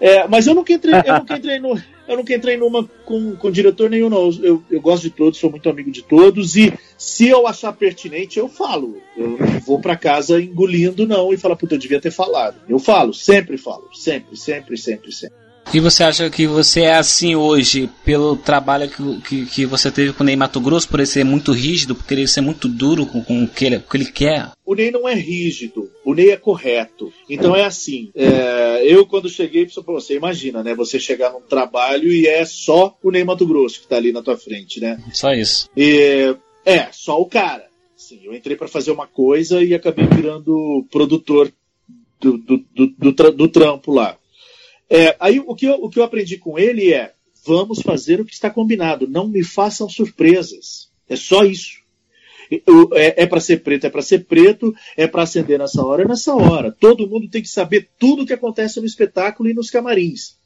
É, mas eu nunca entrei, eu nunca entrei no, eu nunca entrei numa com, com diretor nenhum, não. Eu, eu gosto de todos, sou muito amigo de todos, e se eu achar pertinente, eu falo. Eu não vou para casa engolindo, não, e falar, puta, eu devia ter falado. Eu falo, sempre falo, sempre, sempre, sempre, sempre. E você acha que você é assim hoje pelo trabalho que, que, que você teve com o Ney Mato Grosso, por ele ser muito rígido, por ele ser muito duro com, com o, que ele, o que ele quer? O Ney não é rígido, o Ney é correto. Então é assim, é, eu quando cheguei, você imagina, né? Você chegar num trabalho e é só o Ney Mato Grosso que tá ali na tua frente, né? Só isso. E, é, só o cara. Sim, eu entrei para fazer uma coisa e acabei virando produtor do, do, do, do, do trampo lá. É, aí o que, eu, o que eu aprendi com ele é: vamos fazer o que está combinado, não me façam surpresas. É só isso. É, é para ser preto, é para ser preto, é para acender nessa hora, é nessa hora. Todo mundo tem que saber tudo o que acontece no espetáculo e nos camarins.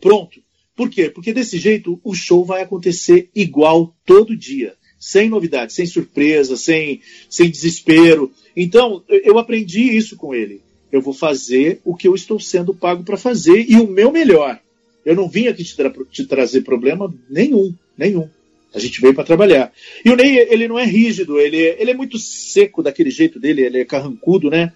Pronto. Por quê? Porque desse jeito o show vai acontecer igual todo dia. Sem novidade, sem surpresa, sem, sem desespero. Então, eu aprendi isso com ele. Eu vou fazer o que eu estou sendo pago para fazer e o meu melhor. Eu não vim aqui te, tra te trazer problema nenhum, nenhum. A gente veio para trabalhar. E o Ney, ele não é rígido, ele, ele é muito seco daquele jeito dele, ele é carrancudo, né?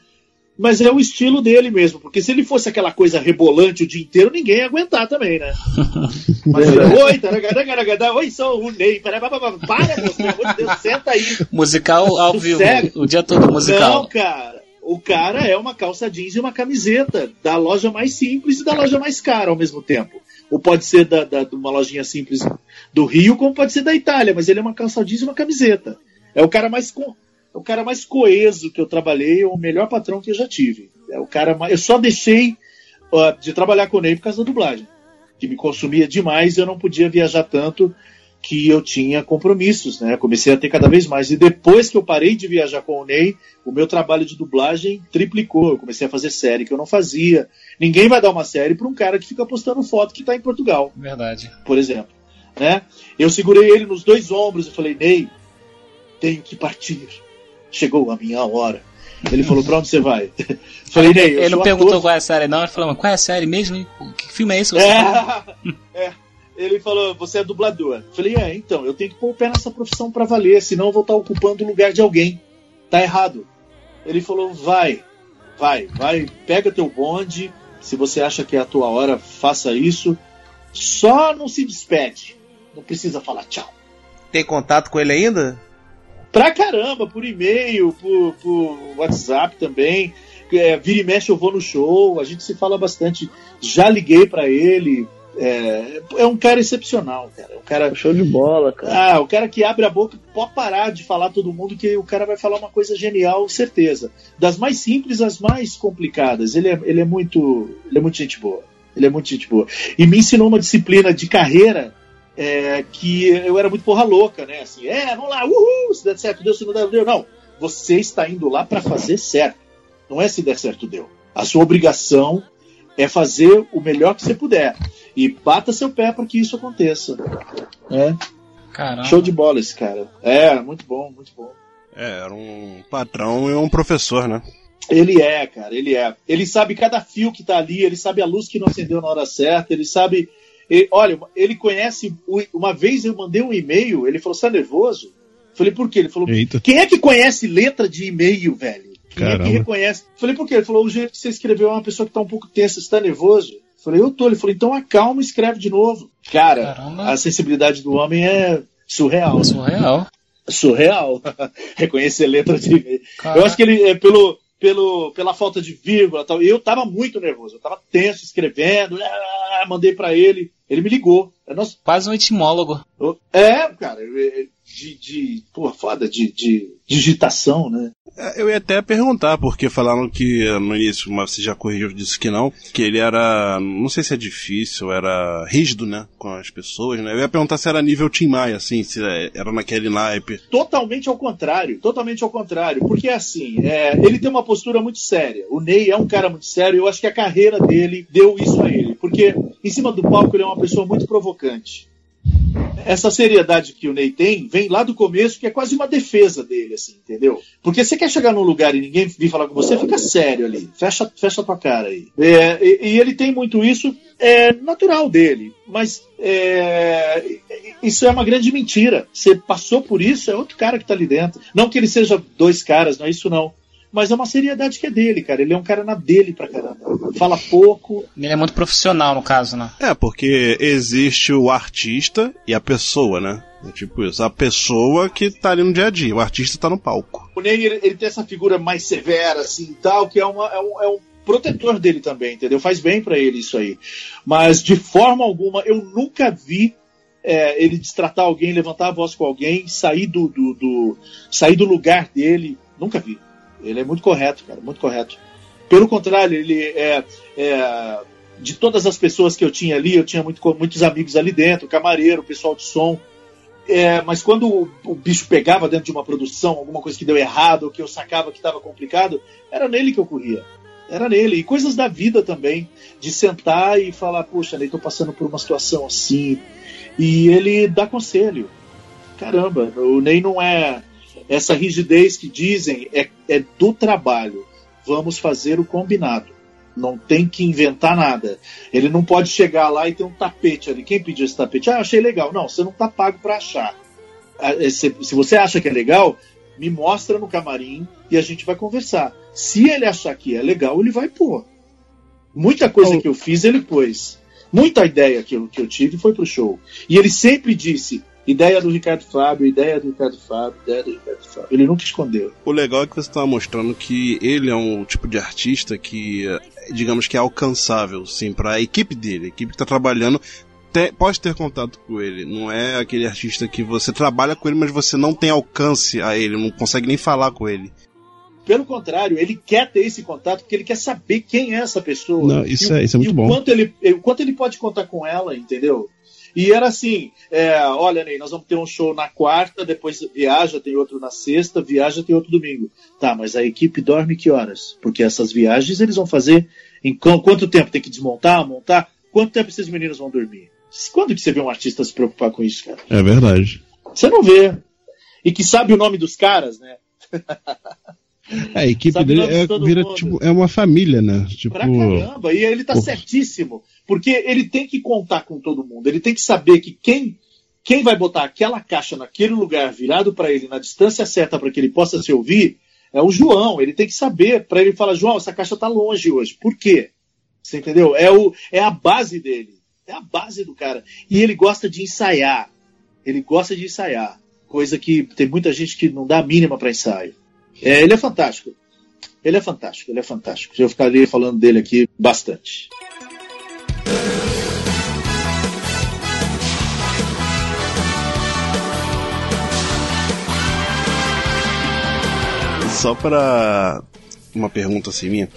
Mas é o estilo dele mesmo, porque se ele fosse aquela coisa rebolante o dia inteiro, ninguém ia aguentar também, né? Mas oi, taragada, oi, sou o Ney, para, para, moço, pelo amor de Deus, senta aí. Musical ao vivo, o dia todo musical. Não, cara, o cara é uma calça jeans e uma camiseta da loja mais simples e da loja mais cara ao mesmo tempo. Ou pode ser da, da, de uma lojinha simples do Rio, como pode ser da Itália, mas ele é uma calça jeans e uma camiseta. É o cara mais co, é o cara mais coeso que eu trabalhei, é o melhor patrão que eu já tive. É o cara mais, eu só deixei uh, de trabalhar com ele por causa da dublagem, que me consumia demais, eu não podia viajar tanto que eu tinha compromissos, né? Comecei a ter cada vez mais. E depois que eu parei de viajar com o Ney, o meu trabalho de dublagem triplicou. Eu comecei a fazer série que eu não fazia. Ninguém vai dar uma série para um cara que fica postando foto que está em Portugal. Verdade. Por exemplo. Né? Eu segurei ele nos dois ombros e falei, Ney, tenho que partir. Chegou a minha hora. Ele falou, pra onde você vai? falei, Ney, Ele não perguntou ator... qual é a série, não. Ele falou, qual é a série mesmo? Que filme é esse? Você é, é ele falou: Você é dublador. Eu falei: É, então, eu tenho que pôr o pé nessa profissão para valer, senão eu vou estar ocupando o lugar de alguém. Tá errado. Ele falou: Vai, vai, vai, pega teu bonde. Se você acha que é a tua hora, faça isso. Só não se despede. Não precisa falar tchau. Tem contato com ele ainda? Pra caramba, por e-mail, por, por WhatsApp também. É, vira e mexe eu vou no show, a gente se fala bastante. Já liguei para ele, é, é um cara excepcional, cara. É um cara. Show de bola, cara. Ah, o cara que abre a boca, pode parar de falar todo mundo que o cara vai falar uma coisa genial, certeza. Das mais simples às mais complicadas. Ele é, ele é muito. Ele é muito gente boa. Ele é muito gente boa. E me ensinou uma disciplina de carreira é, que eu era muito porra louca, né? Assim, é, vamos lá, uhul, se der certo, deu, se não der, deu. Não. Você está indo lá para fazer certo. Não é se der certo, deu. A sua obrigação é fazer o melhor que você puder. E bata seu pé para que isso aconteça. É. Caramba. Show de bola esse cara. É, muito bom, muito bom. É, era um patrão e um professor, né? Ele é, cara, ele é. Ele sabe cada fio que tá ali, ele sabe a luz que não acendeu na hora certa, ele sabe Ele- olha, ele conhece. Uma vez eu mandei um e-mail, ele falou: você tá nervoso? Falei, por quê? Ele falou: Eita. quem é que conhece letra de e-mail, velho? É Caramba. que reconhece? Falei, por quê? Ele falou: o jeito que você escreveu é uma pessoa que tá um pouco tensa, você tá nervoso? Falei, eu tô. Ele falou, então acalma e escreve de novo. Cara, a sensibilidade do homem é surreal. né? Surreal. Surreal. Reconhecer letra de. Caraca. Eu acho que ele, é, pelo, pelo, pela falta de vírgula e tal, eu tava muito nervoso. Eu tava tenso, escrevendo, ah, mandei pra ele. Ele me ligou. É, nossa, Quase um etimólogo. é, cara, é, de, de pô, foda, de, de digitação, né? É, Eu ia até perguntar, porque falaram que no início, mas você já corrigiu, disse que não, que ele era, não sei se é difícil, era rígido, né, com as pessoas, né? Eu ia perguntar se era nível Tim Maia, assim, se eh, era naquele naipe. Totalmente ao contrário, totalmente ao contrário. Porque assim, é, ele tem uma postura muito séria. O Ney é um cara muito sério, eu acho que a carreira dele deu isso a ele. Porque em cima do palco ele é uma pessoa muito provocante. Essa seriedade que o Ney tem vem lá do começo, que é quase uma defesa dele, assim, entendeu? Porque você quer chegar num lugar e ninguém vir falar com você, fica sério ali. Fecha, fecha tua cara aí. É, e, e ele tem muito isso, é natural dele. Mas é, isso é uma grande mentira. Você passou por isso, é outro cara que tá ali dentro. Não que ele seja dois caras, não é isso não. Mas é uma seriedade que é dele, cara. Ele é um cara na dele pra caramba. Fala pouco. Ele é muito profissional, no caso, né? É, porque existe o artista e a pessoa, né? É tipo isso, a pessoa que tá ali no dia a dia, o artista tá no palco. O Ney, ele, ele tem essa figura mais severa, assim, e tal, que é, uma, é, um, é um protetor dele também, entendeu? Faz bem pra ele isso aí. Mas, de forma alguma, eu nunca vi é, ele destratar alguém, levantar a voz com alguém, sair do, do, do- sair do lugar dele. Nunca vi. Ele é muito correto, cara, muito correto. Pelo contrário, ele é, é, de todas as pessoas que eu tinha ali, eu tinha muito, muitos amigos ali dentro, camareiro, pessoal de som. É, mas quando o, o bicho pegava dentro de uma produção, alguma coisa que deu errado, ou que eu sacava que estava complicado, era nele que eu corria. Era nele. E coisas da vida também. De sentar e falar, poxa, Ney, tô passando por uma situação assim. E ele dá conselho. Caramba, o Ney não é. Essa rigidez que dizem é, é do trabalho. Vamos fazer o combinado. Não tem que inventar nada. Ele não pode chegar lá e ter um tapete ali. Quem pediu esse tapete? Ah, achei legal. Não, você não tá pago para achar. Ah, Se, se você acha que é legal, me mostra no camarim e a gente vai conversar. Se ele achar que é legal, ele vai pôr. Muita coisa que eu fiz, ele pôs. Muita ideia que eu, que eu tive foi pro show. E ele sempre disse: ideia do Ricardo Fábio, ideia do Ricardo Fábio, ideia do Ricardo Fábio. Ele nunca escondeu. O legal é que você estava mostrando que ele é um tipo de artista que, eh, digamos que é alcançável, sim, para a equipe dele. A equipe que está trabalhando te- pode ter contato com ele. Não é aquele artista que você trabalha com ele, mas você não tem alcance a ele, não consegue nem falar com ele. Pelo contrário, ele quer ter esse contato porque ele quer saber quem é essa pessoa. Não, isso E o- é- isso é muito e o bom. Quanto ele, o quanto ele pode contar com ela, entendeu? E era assim: é, olha, Ney, nós vamos ter um show na quarta, depois viaja, tem outro na sexta, viaja, tem outro domingo. Tá, mas a equipe dorme que horas? Porque essas viagens eles vão fazer em qu- quanto tempo? Tem que desmontar, montar? Quanto tempo esses meninos vão dormir? Quando que você vê um artista se preocupar com isso, cara? É verdade. Você não vê. E que sabe o nome dos caras, né? A equipe Sabe dele de é, vira, mundo. tipo, é uma família, né? Tipo. Pra caramba, e ele tá certíssimo. Porque ele tem que contar com todo mundo. Ele tem que saber que quem, quem vai botar aquela caixa naquele lugar virado para ele, na distância certa para que ele possa se ouvir, é o João. Ele tem que saber para ele falar: João, essa caixa tá longe hoje. Por quê? Você entendeu? É, o, é a base dele. É a base do cara. E ele gosta de ensaiar. Ele gosta de ensaiar. Coisa que tem muita gente que não dá a mínima para ensaio. É, ele é fantástico. Ele é fantástico, ele é fantástico. Eu ficaria falando dele aqui bastante. Só para uma pergunta assim minha.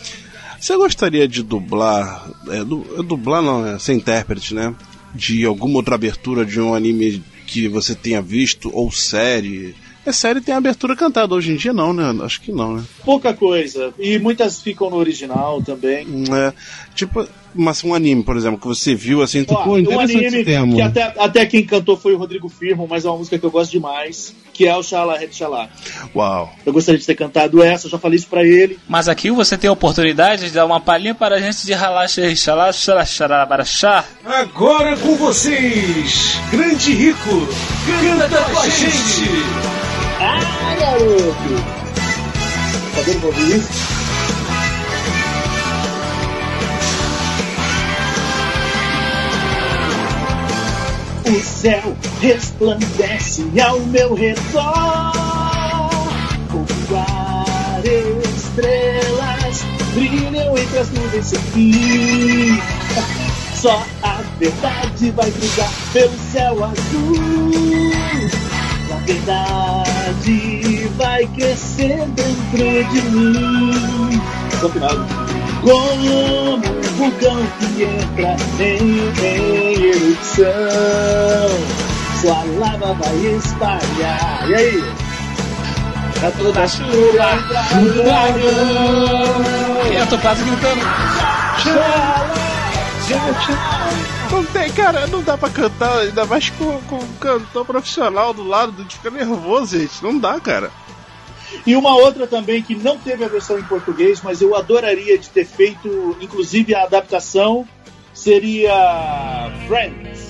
Você gostaria de dublar. É, du- é dublar não, é ser intérprete, né? De alguma outra abertura de um anime que você tenha visto, ou série. É série tem abertura cantada, hoje em dia não, né? Acho que não, né? Pouca coisa. E muitas ficam no original também. É, tipo, mas um anime, por exemplo, que você viu assim, tu, Ó, pô, um anime esse termo. que até, até quem cantou foi o Rodrigo Firmo, mas é uma música que eu gosto demais, que é o Xalá Red Xalá. Uau. Eu gostaria de ter cantado essa, eu já falei isso pra ele. Mas aqui você tem a oportunidade de dar uma palhinha para a gente de ralar, xalá, xalá, xalá, baraxá. Agora com vocês, Grande Rico, canta com a gente. Garoto! Tá vendo ouvir isso? O céu resplandece ao meu redor várias estrelas brilham entre as nuvens sem fim Só a verdade vai brilhar pelo céu azul A verdade vai crescer dentro de mim. Como um vulcão que entra em, em erupção Sua lava vai espalhar. E aí? Tá toda a chuva. E eu tô quase gritando. Não tem, cara, não dá pra cantar, ainda mais com, com um cantor profissional do lado, de ficar nervoso, gente. Não dá, cara. E uma outra também que não teve a versão em português, mas eu adoraria de ter feito, inclusive a adaptação, seria Friends.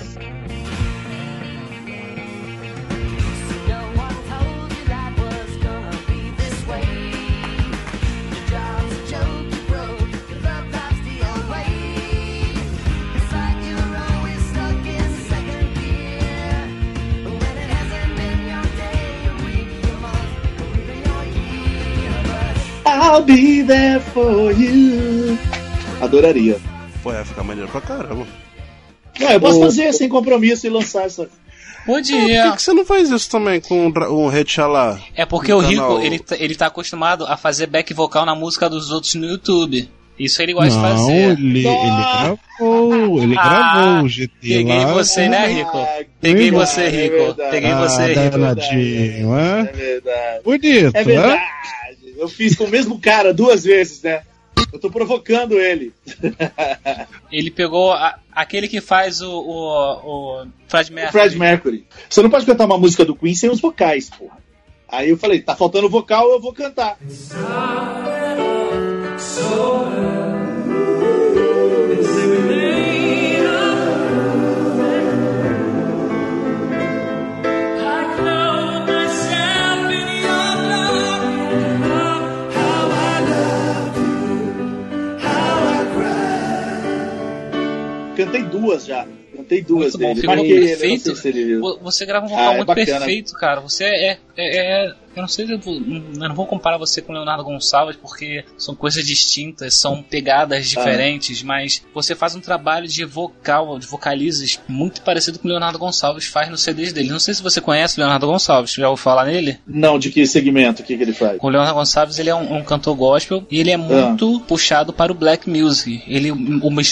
I'll be there for you. Adoraria. Pô, ia ficar maneiro pra caramba. Não, eu posso O- fazer sem compromisso e lançar essa. Bom Por que, que você não faz isso também com o Red? É porque o Rico, canal? ele, tá- ele tá acostumado a fazer back vocal na música dos outros no YouTube. Isso ele gosta de Não, fazer. ele, ele gravou, ele Ah, gravou o GT Peguei lá. você, né, Rico? Peguei Verdade, você, Rico. é. Peguei Ah, você, Rico. danadinho, É é? verdade. Bonito, É né? verdade. Eu fiz com o mesmo cara duas vezes, né? Eu tô provocando ele. Ele pegou a- aquele que faz o, o, o Fred O Mercury. Fred Mercury. Você não pode cantar uma música do Queen sem os vocais, porra. Aí eu falei, tá faltando vocal, eu vou cantar. Cantei duas já. Cantei duas Muito bom, dele. ficou Marquei perfeito. se Vo- Você grava um vocal Ah, é muito bacana. perfeito, cara. Você é, é, é- Eu não sei se eu, vou- eu não vou comparar você com o Leonardo Gonçalves, porque são coisas distintas, são pegadas diferentes, mas você faz um trabalho de vocal, de vocalizes, muito parecido com o Leonardo Gonçalves faz nos CDs dele. Não sei se você conhece o Leonardo Gonçalves, já ouviu falar nele? Não, de que segmento? O que, que ele faz? O Leonardo Gonçalves ele é um, um cantor gospel e ele é muito puxado para o black music. Ele, o,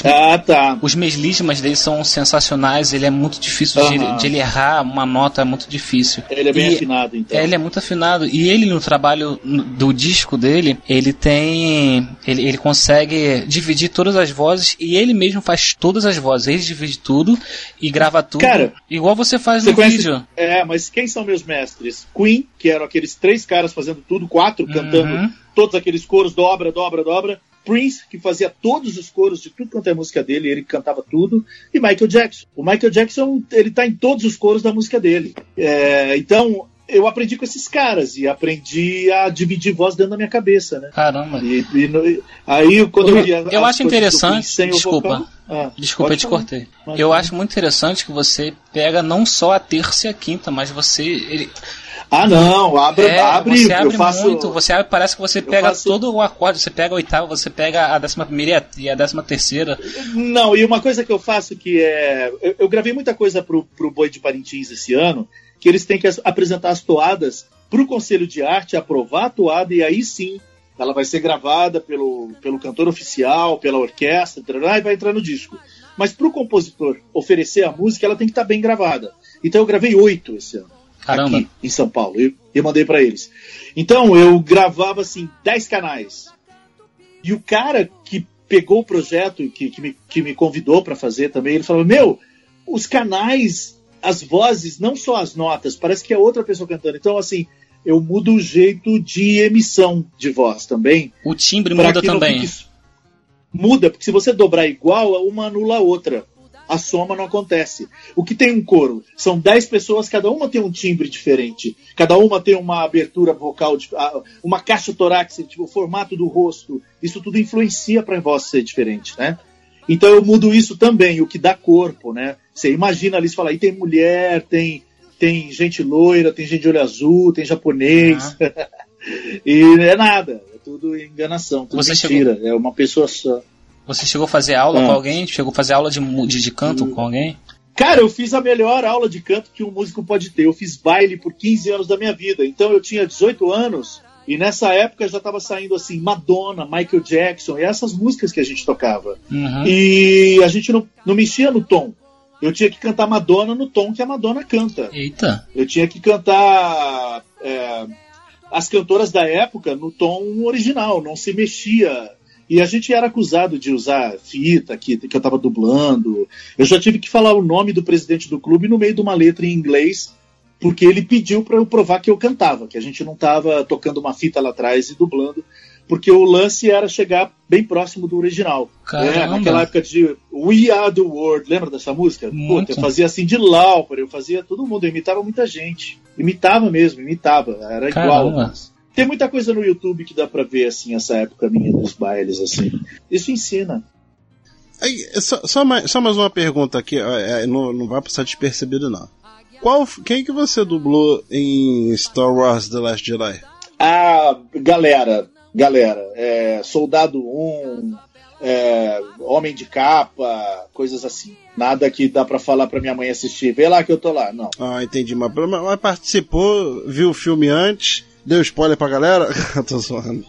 Ah, tá. Os meslismas dele são sensacionais. Ele é muito difícil de, de ele errar uma nota, é muito difícil. Ele é bem E- afinado, então. É, ele é muito afinado. E ele, no trabalho do disco dele, ele tem. Ele, ele consegue dividir todas as vozes e ele mesmo faz todas as vozes. Ele divide tudo e grava tudo. Cara, igual você faz Você no conhece- vídeo. É, mas quem são meus mestres? Queen, que eram aqueles três caras fazendo tudo, quatro, cantando Uhum. todos aqueles coros, dobra, dobra, dobra. Prince, que fazia todos os coros de tudo quanto é música dele, ele cantava tudo. E Michael Jackson. O Michael Jackson, ele tá em todos os coros da música dele. É, então, eu aprendi com esses caras e aprendi a dividir voz dentro da minha cabeça, né? Caramba. E, e aí, quando eu, Eu coisas acho interessante. Desculpa. vocal- Ah, Desculpa, eu te falar. cortei. Pode Eu acho muito interessante que você pega não só a terça e a quinta, mas você. ele- Ah, não, abre, É, abre, você abre eu faço. muito, você abre, parece que você pega faço- todo o acorde, você pega a oitava, você pega a décima primeira e a- e a décima terceira. Não, e uma coisa que eu faço que é. Eu, eu gravei muita coisa pro, pro Boi de Parintins esse ano, que eles têm que apresentar as toadas pro Conselho de Arte, aprovar a toada, e aí sim ela vai ser gravada pelo, pelo cantor oficial, pela orquestra, e vai entrar no disco. Mas pro compositor oferecer a música, ela tem que estar bem gravada. Então eu gravei oito esse ano. Caramba. Aqui em São Paulo. Eu, eu mandei para eles. Então eu gravava assim 10 canais. E o cara que pegou o projeto que, que, me, que me convidou para fazer também. Ele falou: Meu, os canais, as vozes, não só as notas, parece que é outra pessoa cantando. Então, assim, eu mudo o jeito de emissão de voz também. O timbre muda também. fique- Muda, porque se você dobrar igual, uma anula a outra. A soma não acontece. O que tem um coro? São 10 pessoas, cada uma tem um timbre diferente. Cada uma tem uma abertura vocal, uma caixa torácica, tipo, o formato do rosto. Isso tudo influencia para a voz ser diferente, né? Então eu mudo isso também, o que dá corpo, né? Você imagina ali, você fala, aí tem mulher, tem, tem gente loira, tem gente de olho azul, tem japonês. e é nada, é tudo enganação, tudo Você mentira. É uma pessoa só. Você chegou a fazer aula Ah. com alguém? Chegou a fazer aula de, de, de canto com alguém? Cara, eu fiz a melhor aula de canto que um músico pode ter. Eu fiz baile por 15 anos da minha vida. Então eu tinha 18 anos e nessa época já estava saindo assim Madonna, Michael Jackson e essas músicas que a gente tocava. Uhum. E a gente não, não mexia no tom. Eu tinha que cantar Madonna no tom que a Madonna canta. Eita. Eu tinha que cantar é, as cantoras da época no tom original, não se mexia. E a gente era acusado de usar fita que, que eu estava dublando. Eu já tive que falar o nome do presidente do clube no meio de uma letra em inglês, porque ele pediu para eu provar que eu cantava, que a gente não estava tocando uma fita lá atrás e dublando, porque o lance era chegar bem próximo do original. Caramba. É, naquela época de We Are the World, lembra dessa música? Puta, eu fazia assim de Lauper, eu fazia todo mundo, eu imitava muita gente. Imitava mesmo, imitava, era igual. Caramba. mas- Tem muita coisa no YouTube que dá pra ver, assim, essa época minha dos bailes, assim. Isso ensina. Aí, só, só mais, só mais uma pergunta aqui, é, não, não vai passar despercebido não. Qual, quem que você dublou em Star Wars The Last Jedi? Ah, galera, galera, é, Soldado 1, é, Homem de Capa, coisas assim. Nada que dá pra falar pra minha mãe assistir. Vê lá que eu tô lá. Não. Ah, entendi, mas, mas participou, viu o filme antes, deu spoiler pra galera? Tô zoando.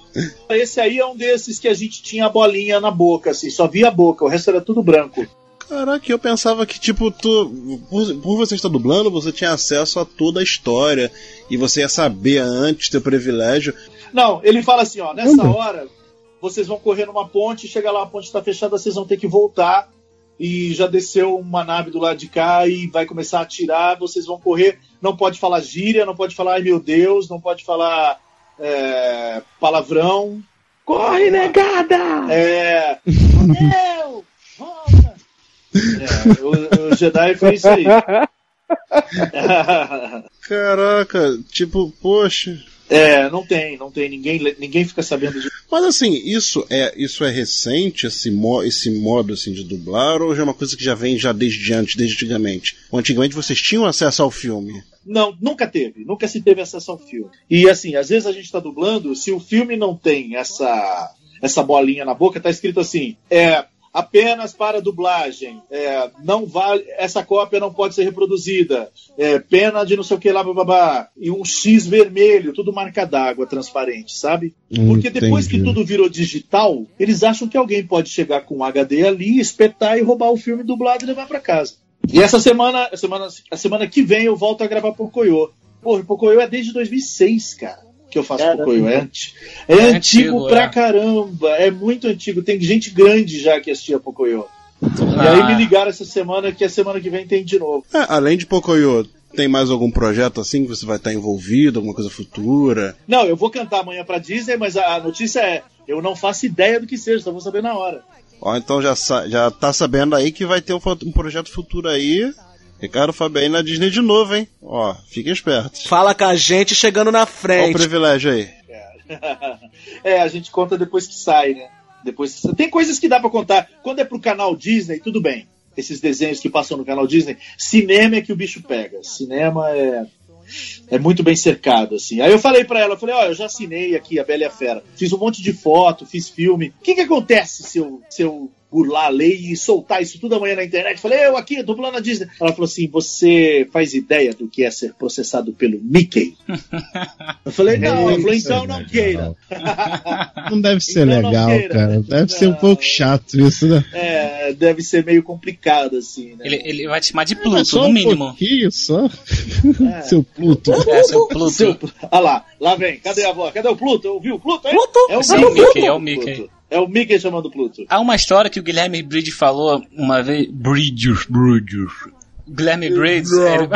Esse aí é um desses que a gente tinha a bolinha na boca, assim, só via a boca, o resto era tudo branco. Caraca, eu pensava que, tipo, tu, por, por você estar dublando, você tinha acesso a toda a história e você ia saber antes, teu privilégio. Não, ele fala assim, ó, nessa hora vocês vão correr numa ponte, chega lá, a ponte está fechada, vocês vão ter que voltar e já desceu uma nave do lado de cá e vai começar a atirar, vocês vão correr, não pode falar gíria, não pode falar ai meu Deus, não pode falar é, palavrão. Corre, negada! É. Meu! É, o, o Jedi fez isso aí. Caraca, tipo, poxa. É, não tem, não tem. Ninguém, ninguém fica sabendo disso. Mas assim, isso é isso é recente, esse, mo esse modo assim de dublar, ou já é uma coisa que já vem já desde antes, desde antigamente? Ou antigamente vocês tinham acesso ao filme? Não, nunca teve. Nunca se teve acesso ao filme. E assim, às vezes a gente tá dublando, se o filme não tem essa, essa bolinha na boca, tá escrito assim, é apenas para dublagem, é, não vale, essa cópia não pode ser reproduzida, é, pena de não sei o que lá, babá, e um X vermelho, tudo marca d'água, transparente, sabe? Porque depois que tudo virou digital, eles acham que alguém pode chegar com um HD ali, espetar e roubar o filme dublado e levar para casa. E essa semana, a semana, a semana que vem eu volto a gravar Pocoyo. Porra, Pocoyo é desde 2006, cara, que eu faço Caramba. Pocoyo. É, é É antigo, antigo, pra é. caramba, é muito antigo. Tem gente grande já que assistia Pocoyo. E aí me ligaram essa semana que a semana que vem tem de novo. É, além de Pocoyo, tem mais algum projeto assim que você vai estar envolvido, alguma coisa futura? Não, eu vou cantar amanhã pra Disney, mas a notícia é: eu não faço ideia do que seja, só vou saber na hora. Ó, então já, já tá sabendo aí que vai ter um, um projeto futuro aí. Ricardo Fabiano na Disney de novo, hein? Ó, fiquem espertos. Fala com a gente chegando na Olha o frente. privilégio aí. é, a gente conta depois que sai, né? Depois que sai. Tem coisas que dá pra contar. Quando é pro canal Disney, tudo bem. Esses desenhos que passam no canal Disney. Cinema é que o bicho pega. Cinema é. É muito bem cercado, assim. Aí eu falei pra ela, eu falei, ó, eu já assinei aqui a Bela e a Fera. Fiz um monte de foto, fiz filme. O que que acontece se eu, se eu burlar a lei e soltar isso tudo amanhã na internet? Falei, eu aqui, dublando a Disney. Ela falou assim, você faz ideia do que é ser processado pelo Mickey? Eu falei, não. Ela falou, então não queira. Não deve ser Então legal, cara. Deve ser um pouco chato isso, né? É, deve ser meio complicado, assim, né? Ele, ele vai te chamar de É Pluto, só no um mínimo. pouquinho só. Seu Pluto. É, seu Pluto. Seu- Olha lá, lá vem. Cadê a voz? Cadê o Pluto? Ouviu o Pluto? hein? Pluto? É o É o Mickey, é o Mickey. É o Mickey chamando Pluto. Há uma história que o Guilherme Bridge falou uma vez. Bridges, Bridges. Guilherme Bridge. Ele,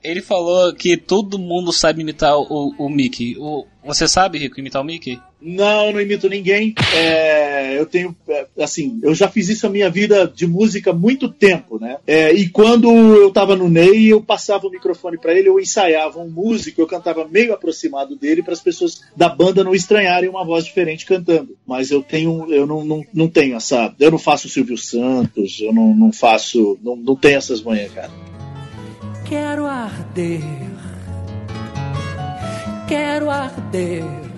ele falou que todo mundo sabe imitar o, o Mickey. O, você sabe, Rico, imitar o Mickey? Não, não imito ninguém. É, eu tenho, é, assim, eu já fiz isso a minha vida de música há muito tempo, né? É, e quando eu tava no Ney, eu passava o microfone para ele, eu ensaiava um músico, eu cantava meio aproximado dele para as pessoas da banda não estranharem uma voz diferente cantando. Mas eu tenho, eu não, não, não tenho essa, eu não faço Silvio Santos, eu não, não faço, não, não tenho essas manhãs, cara. Quero arder. Quero arder.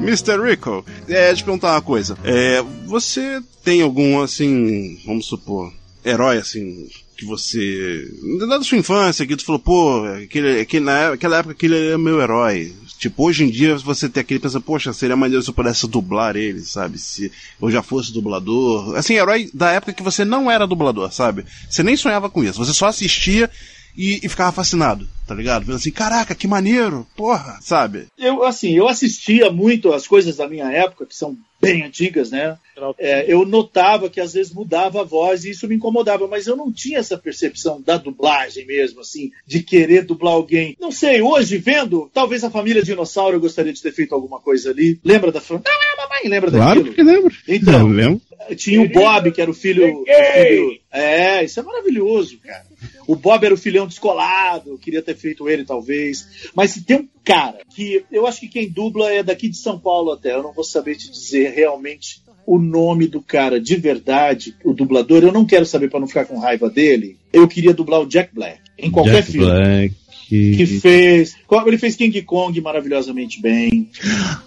Mr. Rico, é, te perguntar uma coisa. É, você tem algum, assim, vamos supor, herói, assim, que você. Da sua infância, que tu falou, pô, aquele, aquele, naquela época aquele é meu herói. Tipo, hoje em dia você tem aquele pensa, poxa, seria maneiro se eu pudesse dublar ele, sabe? Se eu já fosse dublador. Assim, herói da época que você não era dublador, sabe? Você nem sonhava com isso, você só assistia e, e ficava fascinado, tá ligado? Vendo assim, caraca, que maneiro, porra, sabe? Eu, assim, eu assistia muito as coisas da minha época, que são bem antigas, né? É, eu notava que às vezes mudava a voz e isso me incomodava, mas eu não tinha essa percepção da dublagem mesmo, assim, de querer dublar alguém. Não sei, hoje vendo, talvez a família Dinossauro eu gostaria de ter feito alguma coisa ali. Lembra da família? Não, é, mamãe, lembra Claro daquilo? que lembro. Então, Não, lembro. tinha o Bob, que era o filho, o filho- É, isso é maravilhoso, cara. O Bob era o filhão descolado, eu queria ter feito ele, talvez. Mas se tem um cara que eu acho que quem dubla é daqui de São Paulo até, eu não vou saber te dizer realmente o nome do cara de verdade, o dublador, eu não quero saber para não ficar com raiva dele. Eu queria dublar o Jack Black em qualquer Jack filme. Black. Que fez. Ele fez King Kong maravilhosamente bem.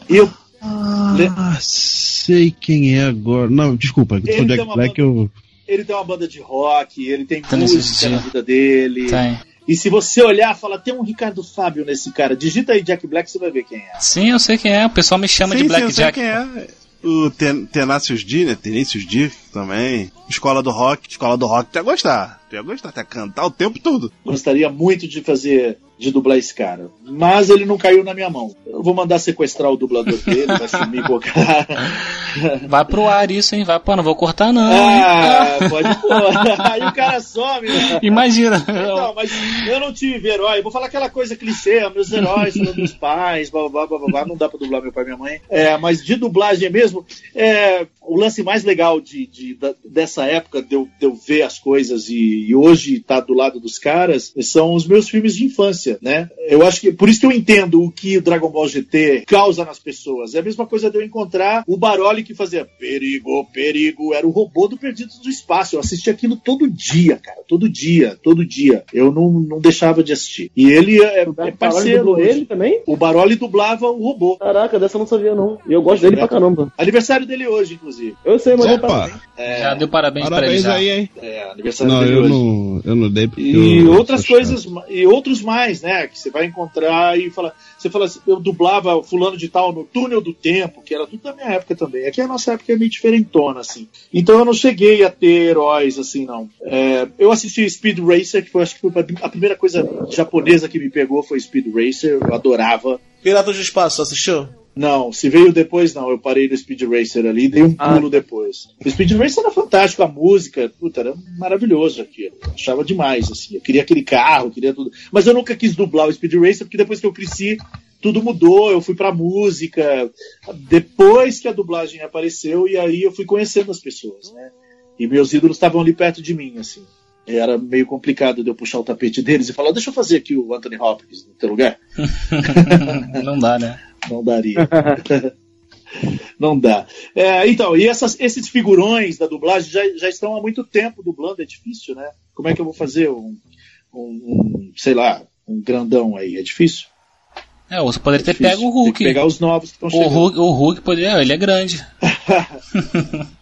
Eu Ah, sei quem é agora. Não, desculpa, tem Jack Black, eu. Ele tem uma banda de rock, ele tem Tá música na vida dele. Tem. E se você olhar, fala, tem um Ricardo Fábio nesse cara. Digita aí Jack Black, você vai ver quem é. Sim, eu sei quem é. O pessoal me chama Sim, de sim, eu Black sei Jack. quem é. O Ten Tenacious D, né? Tenacious D também. Escola do Rock. Escola do Rock, tu ia gostar. Tu ia gostar, tu ia cantar o tempo todo. Gostaria muito de fazer, de dublar esse cara. Mas ele não caiu na minha mão. Eu vou mandar sequestrar o dublador dele, vai sumir com o cara. Vai pro ar isso, hein? Vai, pô, não vou cortar não. hein? Ah, pode pôr. Aí o cara some, né? Imagina. Então, mas eu não tive herói. Eu vou falar aquela coisa clichê, meus heróis meus pais, blá, blá, blá, blá, não dá pra dublar meu pai e minha mãe. É, mas de dublagem mesmo, é, o lance mais legal de, de- da- dessa época, de eu, de eu ver as coisas e, e hoje estar do lado dos caras, são os meus filmes de infância, né? Eu acho que, por isso que eu entendo o que o Dragon Ball GT causa nas pessoas. É a mesma coisa de eu encontrar o Baroli que fazia perigo, perigo, era o robô do Perdidos do Espaço. Eu assistia aquilo todo dia, cara, todo dia, todo dia. Eu não, não deixava de assistir. E ele é, é parceiro. ele também? O Baroli dublava o robô. Caraca, dessa eu não sabia não. E eu gosto dele pra caramba. Aniversário dele hoje, inclusive. Eu sei, mas Opa! Já deu parabéns, pra ele Parabéns já. aí, hein? É, aniversário Não, dele eu hoje. não, eu não dei porque E eu outras coisas, e outros mais, né? Que você vai encontrar e fala. Você fala assim, eu dublava fulano de tal no túnel do tempo, que era tudo da minha época também. Aqui a nossa época é meio diferentona, assim. Então eu não cheguei a ter heróis, assim, não. É, eu assisti Speed Racer, que foi, acho que foi a primeira coisa japonesa que me pegou foi Speed Racer, eu adorava. Piratas do Espaço, assistiu? Não, se veio depois, não. Eu parei no Speed Racer ali, dei um pulo depois. O Speed Racer era fantástico, a música, puta, era maravilhoso aquilo. Achava demais, assim. Eu queria aquele carro, queria tudo. Mas eu nunca quis dublar o Speed Racer, porque depois que eu cresci, tudo mudou. Eu fui pra música. Depois que a dublagem apareceu, e aí eu fui conhecendo as pessoas, né? E meus ídolos estavam ali perto de mim, assim. Era meio complicado de eu puxar o tapete deles e falar, deixa eu fazer aqui o Anthony Hopkins no teu lugar. Não dá, né? Não daria. Não dá. É, então, e essas- esses figurões da dublagem já, já estão há muito tempo dublando, é difícil, né? Como é que eu vou fazer um, um- um, sei lá, um grandão aí? É difícil? É, você poderia ter Difícil. pego o Hulk. Pegar os novos que estão O chegando. Hulk, o Hulk poderia, ele é grande.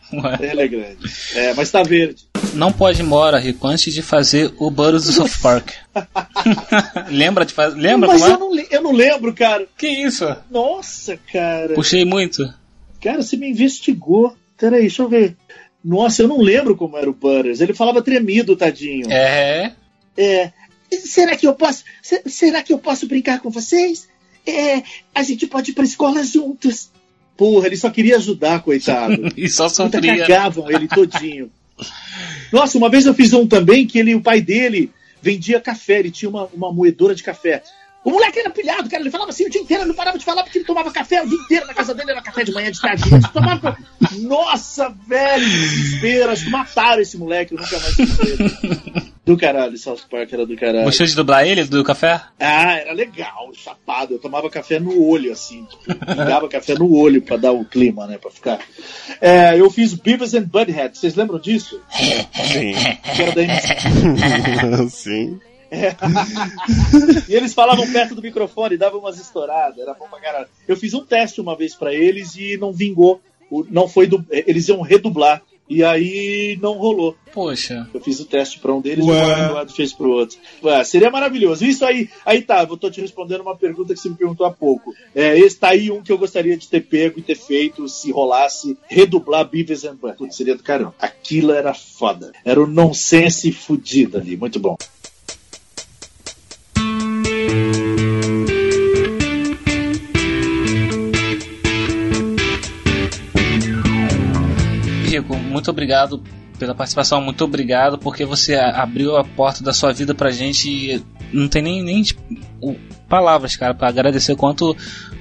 Ele é grande. É, mas tá verde. Não pode ir embora, Rico, antes de fazer o Butters do South Park. lembra de fazer? Lembra mas é? eu não, eu não lembro, cara. Que isso? Nossa, cara. Puxei muito. Cara, você me investigou. Peraí, deixa eu ver. Nossa, eu não lembro como era o Butters. Ele falava tremido, tadinho. É. É. será que eu posso. se- Será que eu posso brincar com vocês? É, a gente pode ir pra escola juntos. Porra, ele só queria ajudar, coitado. E só Puta, sofria. cagavam ele todinho. Nossa, uma vez eu fiz um também que ele, o pai dele vendia café, ele tinha uma, uma moedora de café. O moleque era pilhado, cara. Ele falava assim o dia inteiro, ele não parava de falar porque ele tomava café o dia inteiro na casa dele, era café de manhã, de tarde. tomava... Nossa, velho, desespero. Acho que mataram esse moleque, eu nunca mais ele. Do caralho, South Park era do caralho. Gostou de dublar ele, do café? Ah, era legal, chapado. Eu tomava café no olho, assim. Tipo, pingava café no olho pra dar o clima, né? Pra ficar. É, eu fiz Beavis and Butthead. Vocês lembram disso? Sim. Que era da MC. Sim. É. e eles falavam perto do microfone, davam umas estouradas, era bom pra caralho. Eu fiz um teste uma vez pra eles e não vingou. Não foi du... Eles iam redublar. E aí não rolou. Poxa. Eu fiz o teste pra um deles Ué. e o Eduardo fez pro outro. Ué, seria maravilhoso. Isso aí, aí tá, eu tô te respondendo uma pergunta que você me perguntou há pouco. É, esse tá aí um que eu gostaria de ter pego e ter feito, se rolasse, redublar Beavis and Butthead. Putz, Seria do caramba. Aquilo era foda. Era o nonsense fudido ali. Muito bom. Muito obrigado pela participação, muito obrigado porque você abriu a porta da sua vida pra gente e não tem nem, nem tipo, palavras, cara, pra agradecer quanto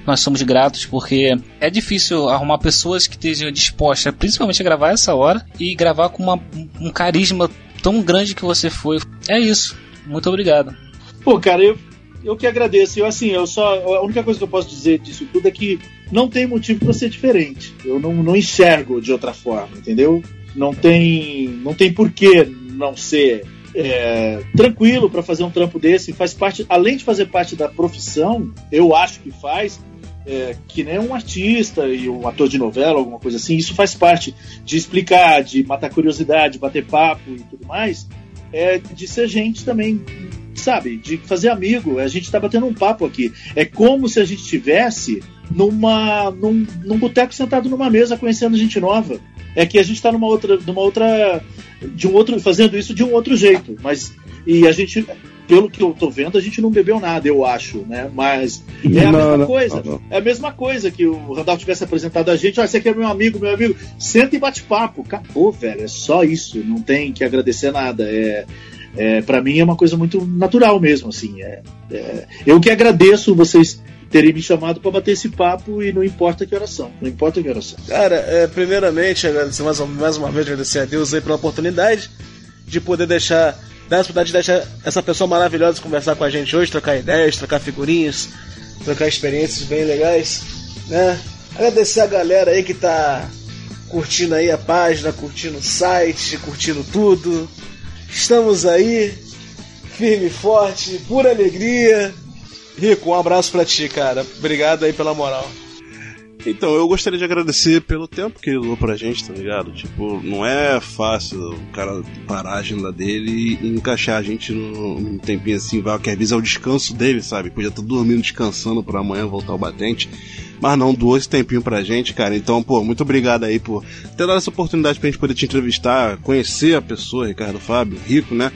nós somos gratos, porque é difícil arrumar pessoas que estejam dispostas, principalmente a gravar essa hora e gravar com uma- um carisma tão grande que você foi. É isso. Muito obrigado. Pô, cara, eu, eu que agradeço. Eu, assim, eu só. A única coisa que eu posso dizer disso tudo é que não tem motivo pra ser diferente. Eu não, não enxergo de outra forma, entendeu? Não tem, não tem porquê não ser é, tranquilo pra fazer um trampo desse. Faz parte, além de fazer parte da profissão, eu acho que faz. é, que nem um artista e um ator de novela, alguma coisa assim, isso faz parte de explicar, de matar curiosidade, bater papo e tudo mais, é de ser gente também sabe, de fazer amigo. A gente tá batendo um papo aqui. É como se a gente tivesse numa num, num boteco sentado numa mesa conhecendo gente nova. É que a gente tá numa outra numa outra de um outro fazendo isso de um outro jeito, mas e a gente pelo que eu tô vendo, a gente não bebeu nada, eu acho, né? Mas é a Não, mesma não, coisa. não. É a mesma coisa que o Randall tivesse apresentado a gente. Olha, você aqui é meu amigo, meu amigo. Senta e bate papo. Acabou, velho. É só isso. Não tem que agradecer nada. É, é, para mim é uma coisa muito natural mesmo, assim. É, é, eu que agradeço vocês terem me chamado para bater esse papo e não importa que oração. Não importa que oração. Cara, é, primeiramente, agradecer mais, mais uma vez, agradecer a Deus aí pela oportunidade de poder deixar, dar a de deixar essa pessoa maravilhosa conversar com a gente hoje, trocar ideias, trocar figurinhas, trocar experiências bem legais, né? Agradecer a galera aí que tá curtindo aí a página, curtindo o site, curtindo tudo. Estamos aí, firme e forte, pura alegria. Rico, um abraço pra ti, cara. Obrigado aí pela moral. Então, eu gostaria de agradecer pelo tempo que ele doou pra gente, tá ligado? Tipo, não é fácil o cara parar a agenda dele e encaixar a gente num, tempinho assim, vai, que às é o descanso dele, sabe? Podia estar dormindo, descansando pra amanhã voltar ao batente. Mas não, doou esse tempinho pra gente, cara. Então, pô, muito obrigado aí por ter dado essa oportunidade pra gente poder te entrevistar, conhecer a pessoa, Ricardo Fábio, rico, né?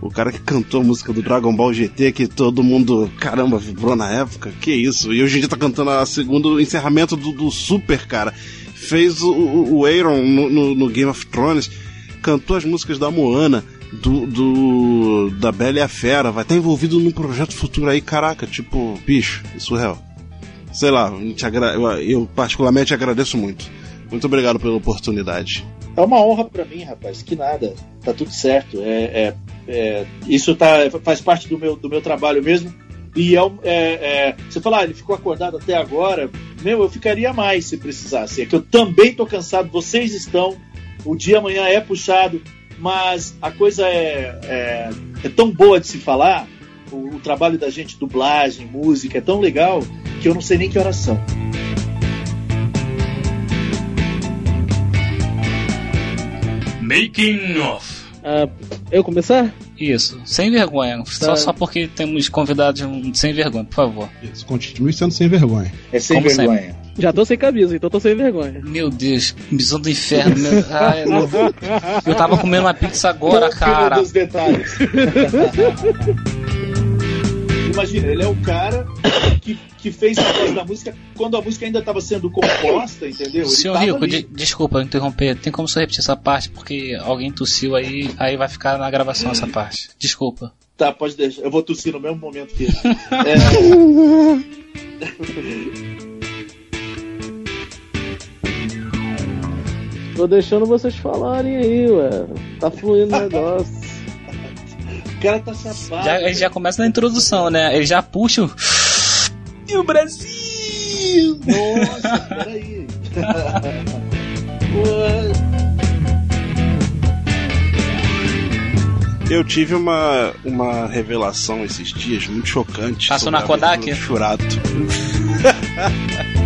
O cara que cantou a música do Dragon Ball GT, que todo mundo, caramba, vibrou na época. Que isso? E hoje em dia tá cantando a segundo encerramento do, do Super, cara. Fez o, o, Aaron no, no, no Game of Thrones. Cantou as músicas da Moana, do, do da Bela e a Fera. Vai estar envolvido num projeto futuro aí, caraca, tipo, bicho, surreal. Sei lá, eu, eu particularmente agradeço muito. Muito obrigado pela oportunidade. É uma honra pra mim, rapaz. Que nada. Tá tudo certo. É, é- é- isso tá, faz parte do meu, do meu trabalho mesmo. E é, é- é- você fala, ah, ele ficou acordado até agora. Meu, eu ficaria mais se precisasse. É que eu também tô cansado, vocês estão. O dia amanhã é puxado, mas a coisa é, é, é tão boa de se falar. O, o trabalho da gente, dublagem, música, é tão legal que eu não sei nem que horas Making off. Ah, eu começar? Isso, sem vergonha. Só, Tá. só porque temos convidados sem vergonha, por favor. Isso, continue sendo sem vergonha. É sem Como vergonha. Já tô sem camisa, então tô sem vergonha. Meu Deus, visão do inferno. Meu... Ai, eu, eu tava comendo uma pizza agora, cara. dos detalhes. imagina, ele é o cara que, que fez a voz da música quando a música ainda estava sendo composta, entendeu? Ele Senhor Rico, de- desculpa interromper, tem como você repetir essa parte? Porque alguém tossiu aí, aí vai ficar na gravação essa parte. Desculpa. Tá, pode deixar. Eu vou tossir no mesmo momento que ele. Tô deixando vocês falarem aí, ué. Tá fluindo o negócio. O cara tá chapado. Já, ele já começa na introdução, né? Ele já puxa o. E o Brasil! Nossa, peraí. Eu tive uma, uma revelação esses dias muito chocante. Passou na Kodak? do Churato.